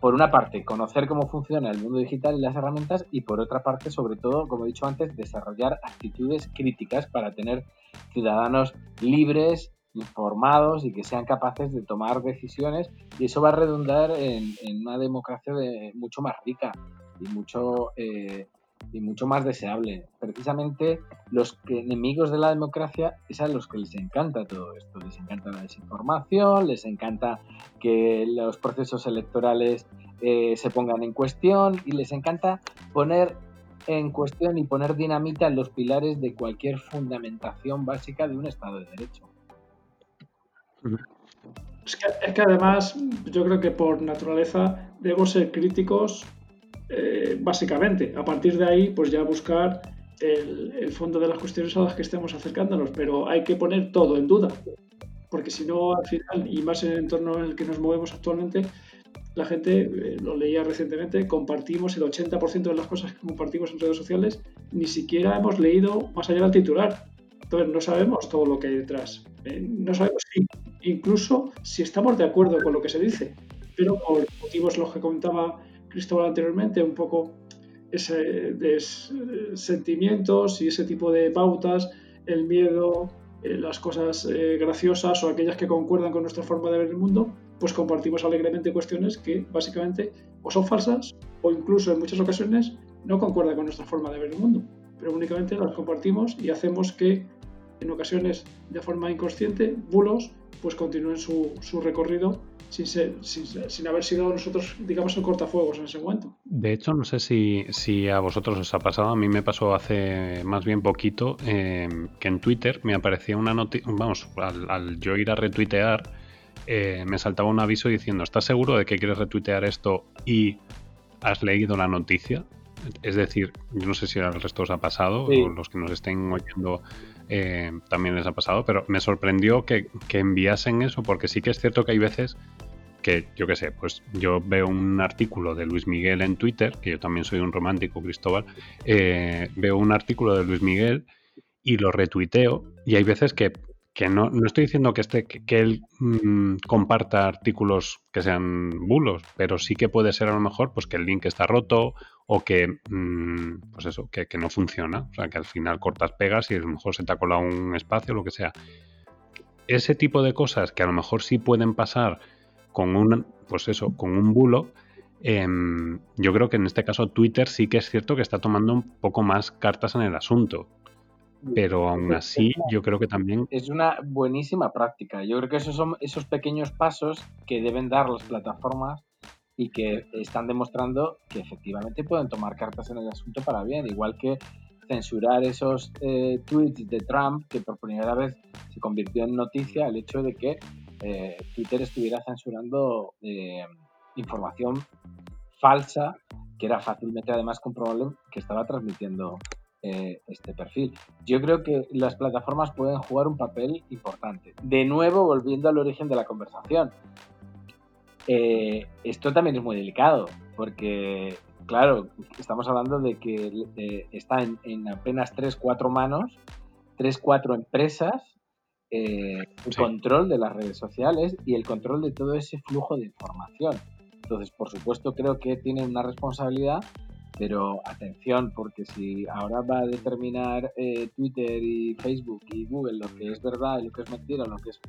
S5: por una parte, conocer cómo funciona el mundo digital y las herramientas y por otra parte, sobre todo, como he dicho antes, desarrollar actitudes críticas para tener ciudadanos libres, informados y que sean capaces de tomar decisiones y eso va a redundar en, una democracia de, mucho más rica y mucho eh, y mucho más deseable. Precisamente los enemigos de la democracia es a los que les encanta todo esto. Les encanta la desinformación, les encanta que los procesos electorales eh, se pongan en cuestión y les encanta poner en cuestión y poner dinamita en los pilares de cualquier fundamentación básica de un Estado de Derecho.
S4: Es que, es que además yo creo que por naturaleza debemos ser críticos eh, básicamente. A partir de ahí, pues ya buscar el, fondo de las cuestiones a las que estemos acercándonos, pero hay que poner todo en duda, porque si no, al final, y más en el entorno en el que nos movemos actualmente, la gente, eh, lo leía recientemente, compartimos el 80% de las cosas que compartimos en redes sociales, ni siquiera hemos leído más allá del titular. Entonces no sabemos todo lo que hay detrás. Eh, no sabemos si, incluso si estamos de acuerdo con lo que se dice, pero por motivos los que comentaba Cristóbal anteriormente, un poco ese de sentimientos y ese tipo de pautas, el miedo eh, las cosas eh, graciosas o aquellas que concuerdan con nuestra forma de ver el mundo, pues compartimos alegremente cuestiones que básicamente o son falsas o incluso en muchas ocasiones no concuerdan con nuestra forma de ver el mundo, pero únicamente las compartimos y hacemos que en ocasiones de forma inconsciente bulos pues continúen su, su recorrido sin, sin, haber sido nosotros, digamos, el cortafuegos en ese momento.
S1: De hecho, no sé si, si a vosotros os ha pasado, a mí me pasó hace más bien poquito eh, que en Twitter me aparecía una noticia, vamos, al, yo ir a retuitear, eh, me saltaba un aviso diciendo, ¿estás seguro de que quieres retuitear esto y has leído la noticia? Es decir, yo no sé si al resto os ha pasado, o los que nos estén oyendo eh, también les ha pasado, pero me sorprendió que, enviasen eso, porque sí que es cierto que hay veces que, yo qué sé, pues yo veo un artículo de Luis Miguel en Twitter, que yo también soy un romántico, Cristóbal, eh, veo un artículo de Luis Miguel y lo retuiteo, y hay veces que, no, no, estoy diciendo que, este, que, él mm, comparta artículos que sean bulos, pero sí que puede ser a lo mejor pues que el link está roto o que, mm, pues eso, que, no funciona. O sea, que al final cortas pegas y a lo mejor se te ha colado un espacio o lo que sea. Ese tipo de cosas que a lo mejor sí pueden pasar con un, pues eso, con un bulo, em, yo creo que en este caso Twitter sí que es cierto que está tomando un poco más cartas en el asunto. Pero aún así, yo creo que también.
S5: Es una buenísima práctica. Yo creo que esos son esos pequeños pasos que deben dar las plataformas y que están demostrando que efectivamente pueden tomar cartas en el asunto para bien, igual que censurar esos eh, tweets de Trump, que por primera vez se convirtió en noticia el hecho de que eh, Twitter estuviera censurando eh, información falsa, que era fácilmente además comprobable que estaba transmitiendo este perfil. Yo creo que las plataformas pueden jugar un papel importante. De nuevo, volviendo al origen de la conversación, eh, esto también es muy delicado, porque, claro, estamos hablando de que está en, apenas 3-4 manos, 3-4 empresas, eh, el control de las redes sociales y el control de todo ese flujo de información. Entonces, por supuesto, creo que tiene una responsabilidad, pero atención, porque si ahora va a determinar eh, Twitter y Facebook y Google lo que es verdad y lo que es mentira, lo que es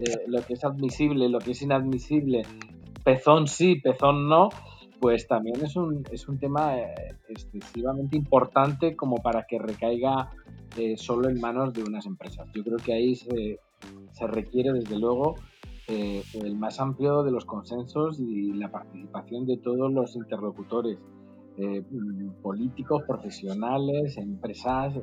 S5: eh, lo que es admisible, lo que es inadmisible, pezón sí, pezón no, pues también es un, es un tema eh, excesivamente importante como para que recaiga eh, solo en manos de unas empresas. Yo creo que ahí se, se requiere desde luego el más amplio de los consensos y la participación de todos los interlocutores, políticos, profesionales, empresas,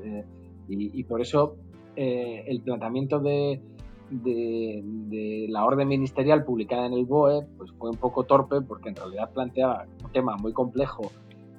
S5: y, y, por eso el planteamiento de, de, la orden ministerial publicada en el BOE pues fue un poco torpe porque en realidad planteaba un tema muy complejo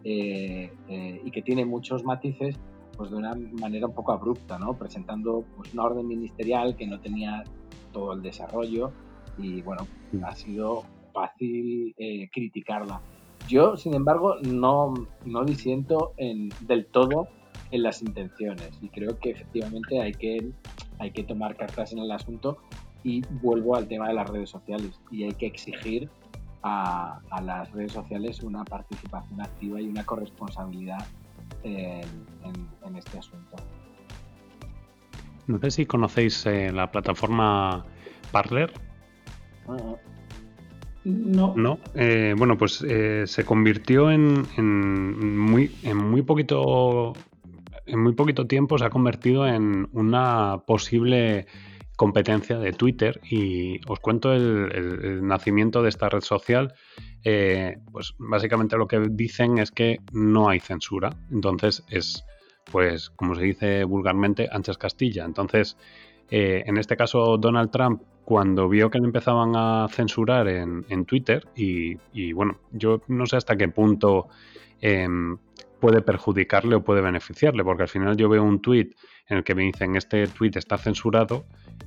S5: eh, eh, y que tiene muchos matices pues de una manera un poco abrupta, ¿no? presentando pues, una orden ministerial que no tenía todo el desarrollo y bueno, ha sido fácil eh, criticarla. Yo, sin embargo, no, no disiento en, del todo en las intenciones y creo que efectivamente hay que hay que tomar cartas en el asunto y vuelvo al tema de las redes sociales y hay que exigir a, las redes sociales una participación activa y una corresponsabilidad en, este asunto.
S1: No sé si conocéis eh, la plataforma Parler.
S4: No.
S1: No. Eh, bueno, pues eh, se convirtió en, en, muy, en muy poquito en muy poquito tiempo se ha convertido en una posible competencia de Twitter y os cuento el, nacimiento de esta red social. Eh, pues básicamente lo que dicen es que no hay censura, entonces es, pues como se dice vulgarmente, anchas Castilla. Entonces, eh, en este caso Donald Trump, cuando vio que le empezaban a censurar en, Twitter, y, bueno, yo no sé hasta qué punto em, puede perjudicarle o puede beneficiarle, porque al final yo veo un tweet en el que me dicen este tweet está censurado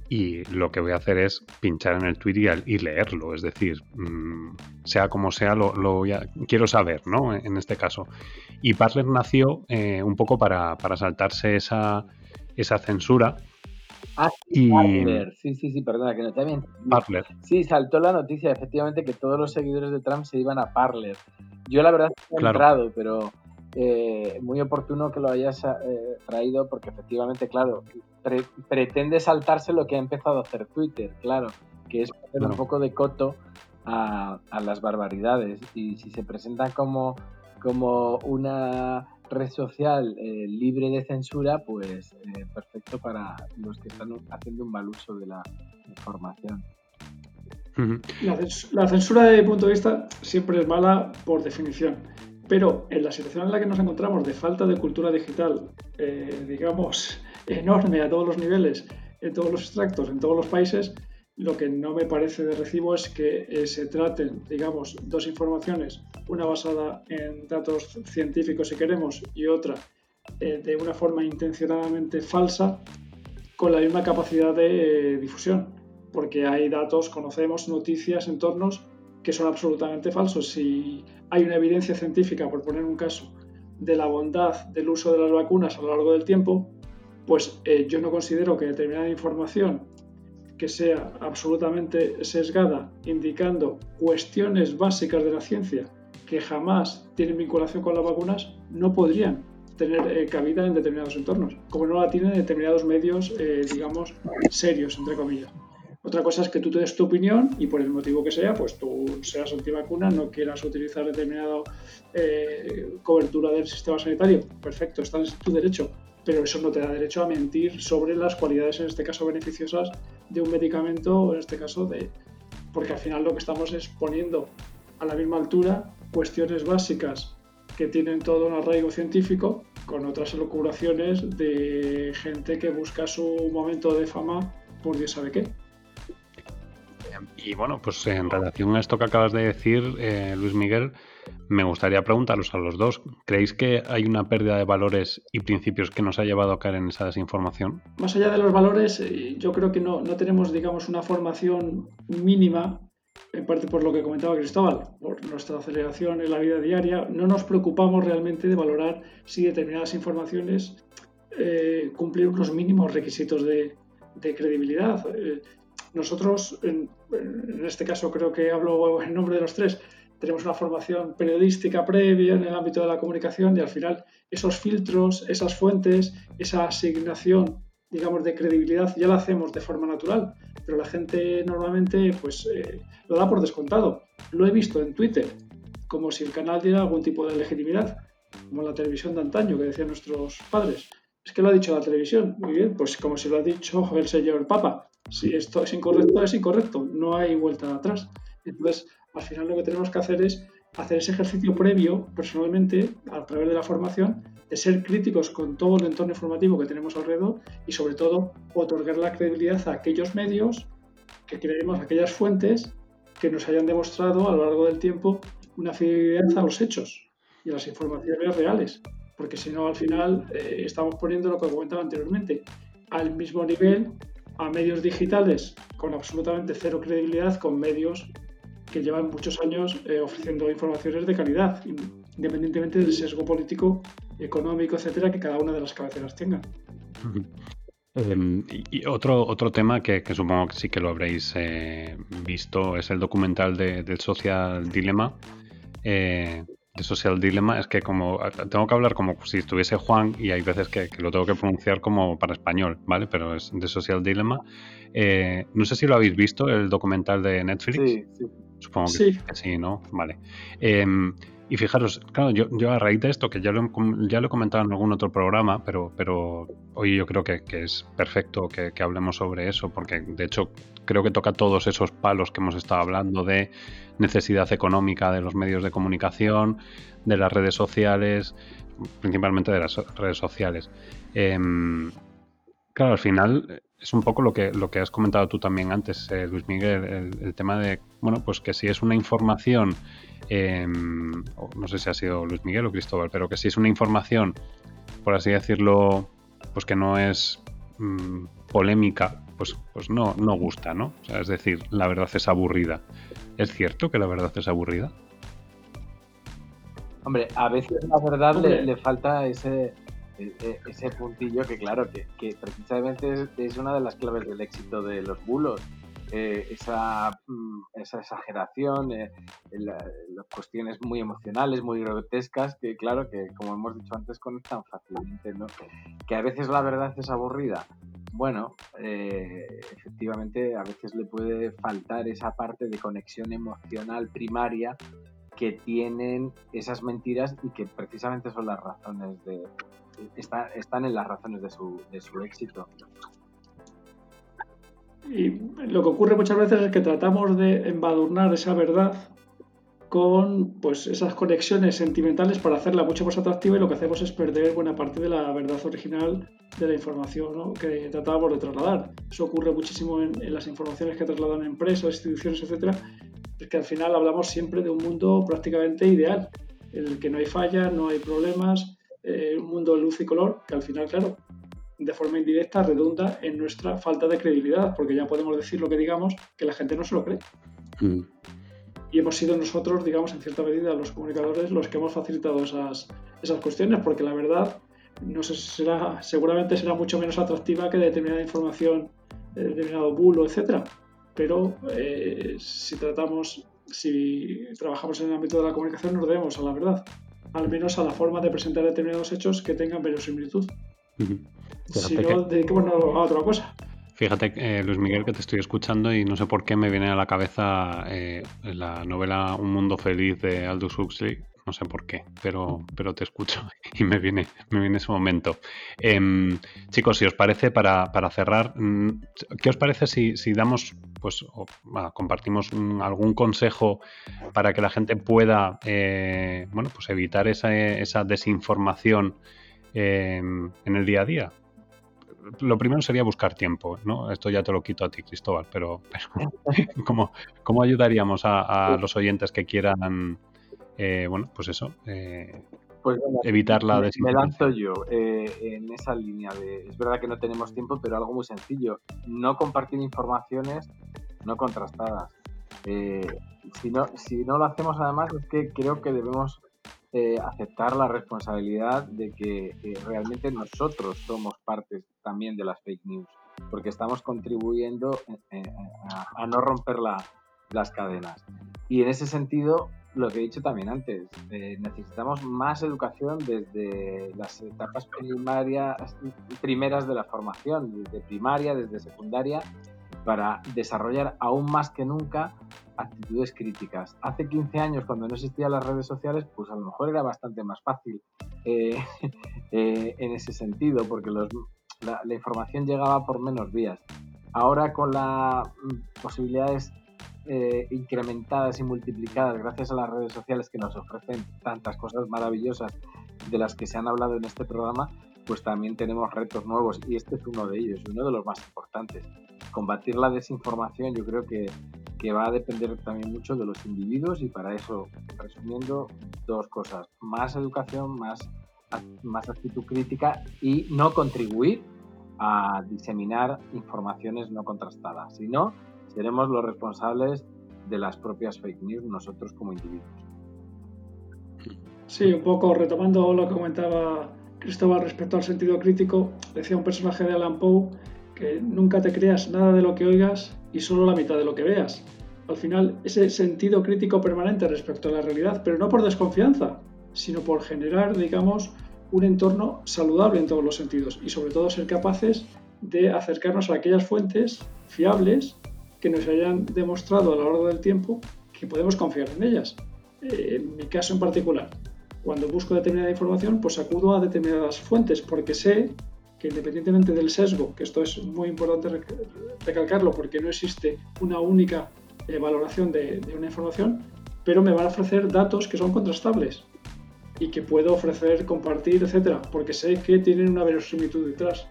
S1: y lo que voy a hacer es pinchar en el tweet y, leerlo, es decir, mm, sea como sea, lo, quiero saber, ¿no? En este caso. Y Parler nació eh, un poco para, saltarse esa, esa censura.
S5: Ah, sí, Parler. Sí, sí, sí, perdona, que no te bien.
S1: Parler.
S5: Sí, saltó la noticia, efectivamente, que todos los seguidores de Trump se iban a Parler. Yo la verdad he entrado, pero eh, muy oportuno que lo hayas eh, traído porque efectivamente, claro, pretende saltarse lo que ha empezado a hacer Twitter, claro, que es poner un poco de coto a, las barbaridades. Y si se presenta como, como una red social eh, libre de censura, pues perfecto para los que están haciendo un mal uso de la información.
S4: La, censura de punto de vista siempre es mala por definición. Pero en la situación en la que nos encontramos de falta de cultura digital, eh, digamos, enorme a todos los niveles, en todos los extractos, en todos los países, lo que no me parece de recibo es que eh, se traten, digamos, dos informaciones, una basada en datos científicos si queremos y otra eh, de una forma intencionadamente falsa, con la misma capacidad de difusión, porque hay datos, conocemos noticias, entornos que son absolutamente falsos. Si hay una evidencia científica, por poner un caso, de la bondad del uso de las vacunas a lo largo del tiempo, pues eh, yo no considero que determinada información que sea absolutamente sesgada, indicando cuestiones básicas de la ciencia que jamás tienen vinculación con las vacunas, no podrían tener eh, cabida en determinados entornos, como no la tienen en determinados medios, eh, digamos, serios, entre comillas. Otra cosa es que tú te des tu opinión y por el motivo que sea, pues tú seas antivacuna, no quieras utilizar determinada eh, cobertura del sistema sanitario. Perfecto, está en tu derecho, pero eso no te da derecho a mentir sobre las cualidades, en este caso beneficiosas, de un medicamento o en este caso de... Porque al final lo que estamos es poniendo a la misma altura cuestiones básicas que tienen todo un arraigo científico con otras elucubraciones de gente que busca su momento de fama por Dios sabe qué.
S1: Y bueno, pues en relación a esto que acabas de decir, eh, Luis Miguel, me gustaría preguntaros a los dos, ¿creéis que hay una pérdida de valores y principios que nos ha llevado a caer en esa desinformación?
S4: Más allá de los valores, eh, yo creo que no, no tenemos, digamos, una formación mínima, en parte por lo que comentaba Cristóbal, por nuestra aceleración en la vida diaria, no nos preocupamos realmente de valorar si determinadas informaciones eh, cumplen unos mínimos requisitos de, de credibilidad. Nosotros, en, este caso creo que hablo en nombre de los tres, tenemos una formación periodística previa en el ámbito de la comunicación y al final esos filtros, esas fuentes, esa asignación, digamos, de credibilidad ya la hacemos de forma natural, pero la gente normalmente pues eh, lo da por descontado. Lo he visto en Twitter, como si el canal diera algún tipo de legitimidad, como la televisión de antaño que decían nuestros padres. Es que lo ha dicho la televisión, muy bien, pues como si lo ha dicho el señor Papa. Si esto es incorrecto, es incorrecto, no hay vuelta atrás. Entonces, al final lo que tenemos que hacer es hacer ese ejercicio previo, personalmente, a través de la formación, de ser críticos con todo el entorno informativo que tenemos alrededor y, sobre todo, otorgar la credibilidad a aquellos medios que creemos, aquellas fuentes que nos hayan demostrado a lo largo del tiempo una fidelidad a los hechos y a las informaciones reales. Porque si no, al final eh, estamos poniendo lo que comentaba anteriormente, al mismo nivel a medios digitales con absolutamente cero credibilidad, con medios que llevan muchos años eh, ofreciendo informaciones de calidad, independientemente del sesgo político, económico, etcétera, que cada una de las cabeceras tenga.
S1: Em, y otro, otro tema que, supongo que sí que lo habréis eh, visto es el documental de, del Social Dilemma. Eh, de Social Dilemma es que como tengo que hablar como si estuviese Juan y hay veces que, lo tengo que pronunciar como para español, ¿vale? Pero es de Social Dilemma. Eh, no sé si lo habéis visto, el documental de Netflix.
S5: Sí, sí.
S1: Supongo que sí, ¿no? Vale. Em, y fijaros, claro, yo, yo, a raíz de esto, que ya lo, ya lo he comentado en algún otro programa, pero, pero hoy yo creo que, es perfecto que, que, hablemos sobre eso, porque de hecho creo que toca todos esos palos que hemos estado hablando de necesidad económica de los medios de comunicación, de las redes sociales, principalmente de las redes sociales. Em, claro, al final es un poco lo que, lo que has comentado tú también antes, eh, Luis Miguel, el, tema de, bueno, pues que si es una información Em, no sé si ha sido Luis Miguel o Cristóbal, pero que si es una información, por así decirlo, pues que no es mm, polémica, pues, pues no, no gusta, ¿no? es decir, la verdad es aburrida. ¿Es cierto que la verdad es aburrida?
S5: Hombre, a veces la verdad le, falta ese, e, e, ese puntillo que claro, que, precisamente es, una de las claves del éxito de los bulos eh, esa, mm, esa, exageración, eh, las cuestiones muy emocionales, muy grotescas, que claro, que como hemos dicho antes, conectan fácilmente, ¿no? Que a veces la verdad es aburrida. Bueno, eh, efectivamente a veces le puede faltar esa parte de conexión emocional primaria que tienen esas mentiras y que precisamente son las razones de... están en las razones de su, de su éxito.
S4: Y lo que ocurre muchas veces es que tratamos de embadurnar esa verdad con pues, esas conexiones sentimentales para hacerla mucho más atractiva y lo que hacemos es perder buena parte de la verdad original de la información que tratábamos de trasladar. Eso ocurre muchísimo en, las informaciones que trasladan empresas, instituciones, etcétera, es al final hablamos siempre de un mundo prácticamente ideal, en el que no hay fallas, no hay problemas, eh, un mundo de luz y color, que al final, claro, de forma indirecta redunda en nuestra falta de credibilidad, porque ya podemos decir lo que digamos que la gente no se lo cree. Mm. Y hemos sido nosotros, digamos, en cierta medida, los comunicadores, los que hemos facilitado esas, esas cuestiones, porque la verdad no sé, será, seguramente será mucho menos atractiva que determinada información, eh, determinado bulo, etcétera. Pero eh, si tratamos, si trabajamos en el ámbito de la comunicación, nos debemos a la verdad, al menos a la forma de presentar determinados hechos que tengan verosimilitud. Si no, dediquémonos a otra cosa.
S1: Fíjate, eh, Luis Miguel, que te estoy escuchando y no sé por qué me viene a la cabeza eh, la novela Un mundo feliz de Aldous Huxley. No sé por qué, pero, pero te escucho y me viene, me viene ese momento. Em, chicos, si os parece, para, cerrar, mm, ¿qué os parece si, damos, pues, compartimos algún consejo para que la gente pueda, eh, bueno, pues evitar esa, esa desinformación em, en el día a día? Lo primero sería buscar tiempo, ¿no? Esto ya te lo quito a ti, Cristóbal, pero, ¿cómo, ayudaríamos a, los oyentes que quieran, eh, bueno, pues eso, eh, pues evitar la
S5: Me lanzo yo eh, en esa línea de, es verdad que no tenemos tiempo, pero algo muy sencillo, no compartir informaciones no contrastadas. si, no, si no lo hacemos además es que creo que debemos eh, aceptar la responsabilidad de que eh, realmente nosotros somos parte también de las fake news, porque estamos contribuyendo eh, a, no romper las cadenas. Y en ese sentido, lo que he dicho también antes, necesitamos más educación desde las etapas primarias, primeras de la formación, desde primaria, desde secundaria, para desarrollar aún más que nunca actitudes críticas. Hace 15 años, cuando no existían las redes sociales, pues a lo mejor era bastante más fácil eh, eh, en ese sentido, porque la, información llegaba por menos vías. Ahora con las mm, posibilidades eh, incrementadas y multiplicadas gracias a las redes sociales que nos ofrecen tantas cosas maravillosas de las que se han hablado en este programa, pues también tenemos retos nuevos y este es uno de ellos, uno de los más importantes. Combatir la desinformación yo creo que, que va a depender también mucho de los individuos y para eso, resumiendo, dos cosas, más educación, más, más actitud crítica y no contribuir a diseminar informaciones no contrastadas, sino seremos los responsables de las propias fake news nosotros como individuos.
S4: Sí, un poco retomando lo que comentaba Cristóbal respecto al sentido crítico, decía un personaje de Alan Poe que nunca te creas nada de lo que oigas y solo la mitad de lo que veas. Al final, ese sentido crítico permanente respecto a la realidad, pero no por desconfianza, sino por generar, digamos, un entorno saludable en todos los sentidos y sobre todo ser capaces de acercarnos a aquellas fuentes fiables que nos hayan demostrado a lo largo del tiempo que podemos confiar en ellas. Eh, en mi caso en particular, cuando busco determinada información, pues acudo a determinadas fuentes porque sé que independientemente del sesgo, que esto es muy importante recalcarlo porque no existe una única eh, valoración de, una información, pero me van a ofrecer datos que son contrastables y que puedo ofrecer, compartir, etcétera, porque sé que tienen una verosimilitud detrás.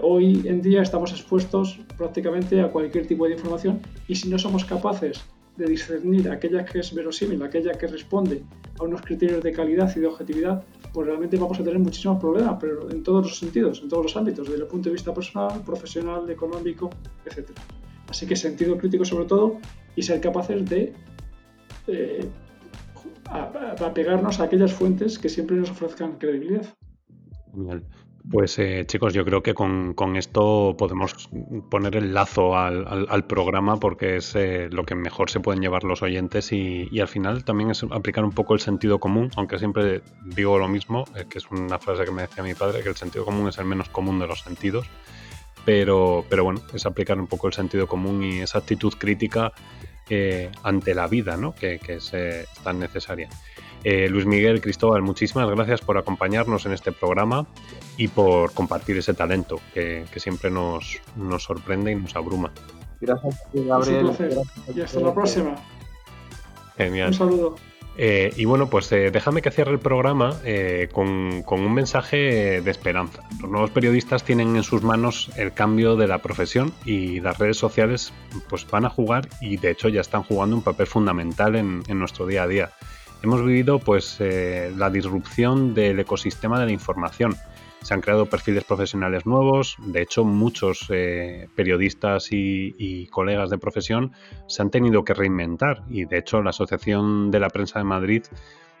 S4: Hoy en día estamos expuestos prácticamente a cualquier tipo de información y si no somos capaces de discernir aquella que es verosímil, aquella que responde a unos criterios de calidad y de objetividad, pues realmente vamos a tener muchísimos problemas, pero en todos los sentidos, en todos los ámbitos, desde el punto de vista personal, profesional, económico, etc. Así que sentido crítico sobre todo y ser capaces de eh, apegarnos a aquellas fuentes que siempre nos ofrezcan credibilidad.
S1: Pues eh, chicos, yo creo que con, esto podemos poner el lazo al, programa porque es eh, lo que mejor se pueden llevar los oyentes y, al final también es aplicar un poco el sentido común, aunque siempre digo lo mismo, eh, que es una frase que me decía mi padre, que el sentido común es el menos común de los sentidos, pero, pero bueno, es aplicar un poco el sentido común y esa actitud crítica ante la vida, ¿no? que, que es tan necesaria. Eh, Luis Miguel Cristóbal, muchísimas gracias por acompañarnos en este programa y por compartir ese talento que, siempre nos, nos, sorprende y nos abruma.
S5: Gracias, Gabriel.
S4: y hasta la próxima.
S1: Genial.
S4: Un saludo.
S1: Eh, y bueno, pues eh, déjame que cierre el programa con, con, un mensaje de esperanza. Los nuevos periodistas tienen en sus manos el cambio de la profesión y las redes sociales pues van a jugar y de hecho ya están jugando un papel fundamental en, en nuestro día a día hemos vivido pues eh, la disrupción del ecosistema de la información. Se han creado perfiles profesionales nuevos, de hecho muchos eh, periodistas y, colegas de profesión se han tenido que reinventar. Y de hecho la Asociación de la Prensa de Madrid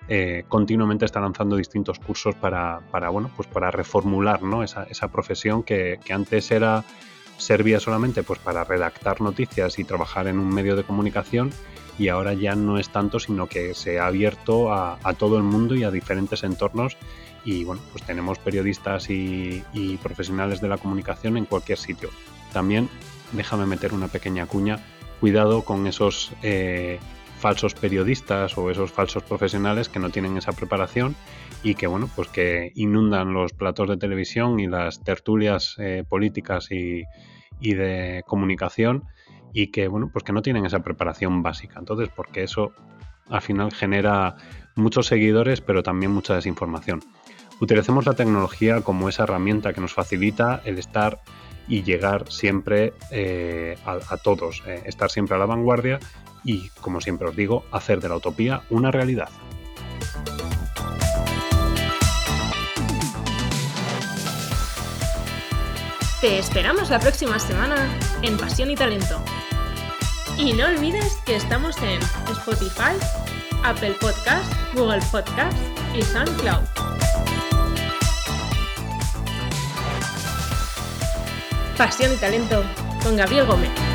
S1: eh, continuamente está lanzando distintos cursos para, bueno, pues para reformular esa, profesión que, antes era servía solamente pues para redactar noticias y trabajar en un medio de comunicación y ahora ya no es tanto, sino que se ha abierto a, todo el mundo y a diferentes entornos y bueno, pues tenemos periodistas y, profesionales de la comunicación en cualquier sitio. También déjame meter una pequeña cuña, cuidado con esos eh, falsos periodistas o esos falsos profesionales que no tienen esa preparación y que bueno, pues que inundan los platos de televisión y las tertulias eh, políticas y, y de comunicación y que, bueno, pues que no tienen esa preparación básica. Entonces, porque eso al final genera muchos seguidores, pero también mucha desinformación. Utilicemos la tecnología como esa herramienta que nos facilita el estar y llegar siempre eh, a, todos, eh, estar siempre a la vanguardia y, como siempre os digo, hacer de la utopía una realidad.
S2: Te esperamos la próxima semana en Pasión y Talento. Y no olvides que estamos en Spotify, Apple Podcast, Google Podcast y SoundCloud. Pasión y Talento con Gabriel Gómez.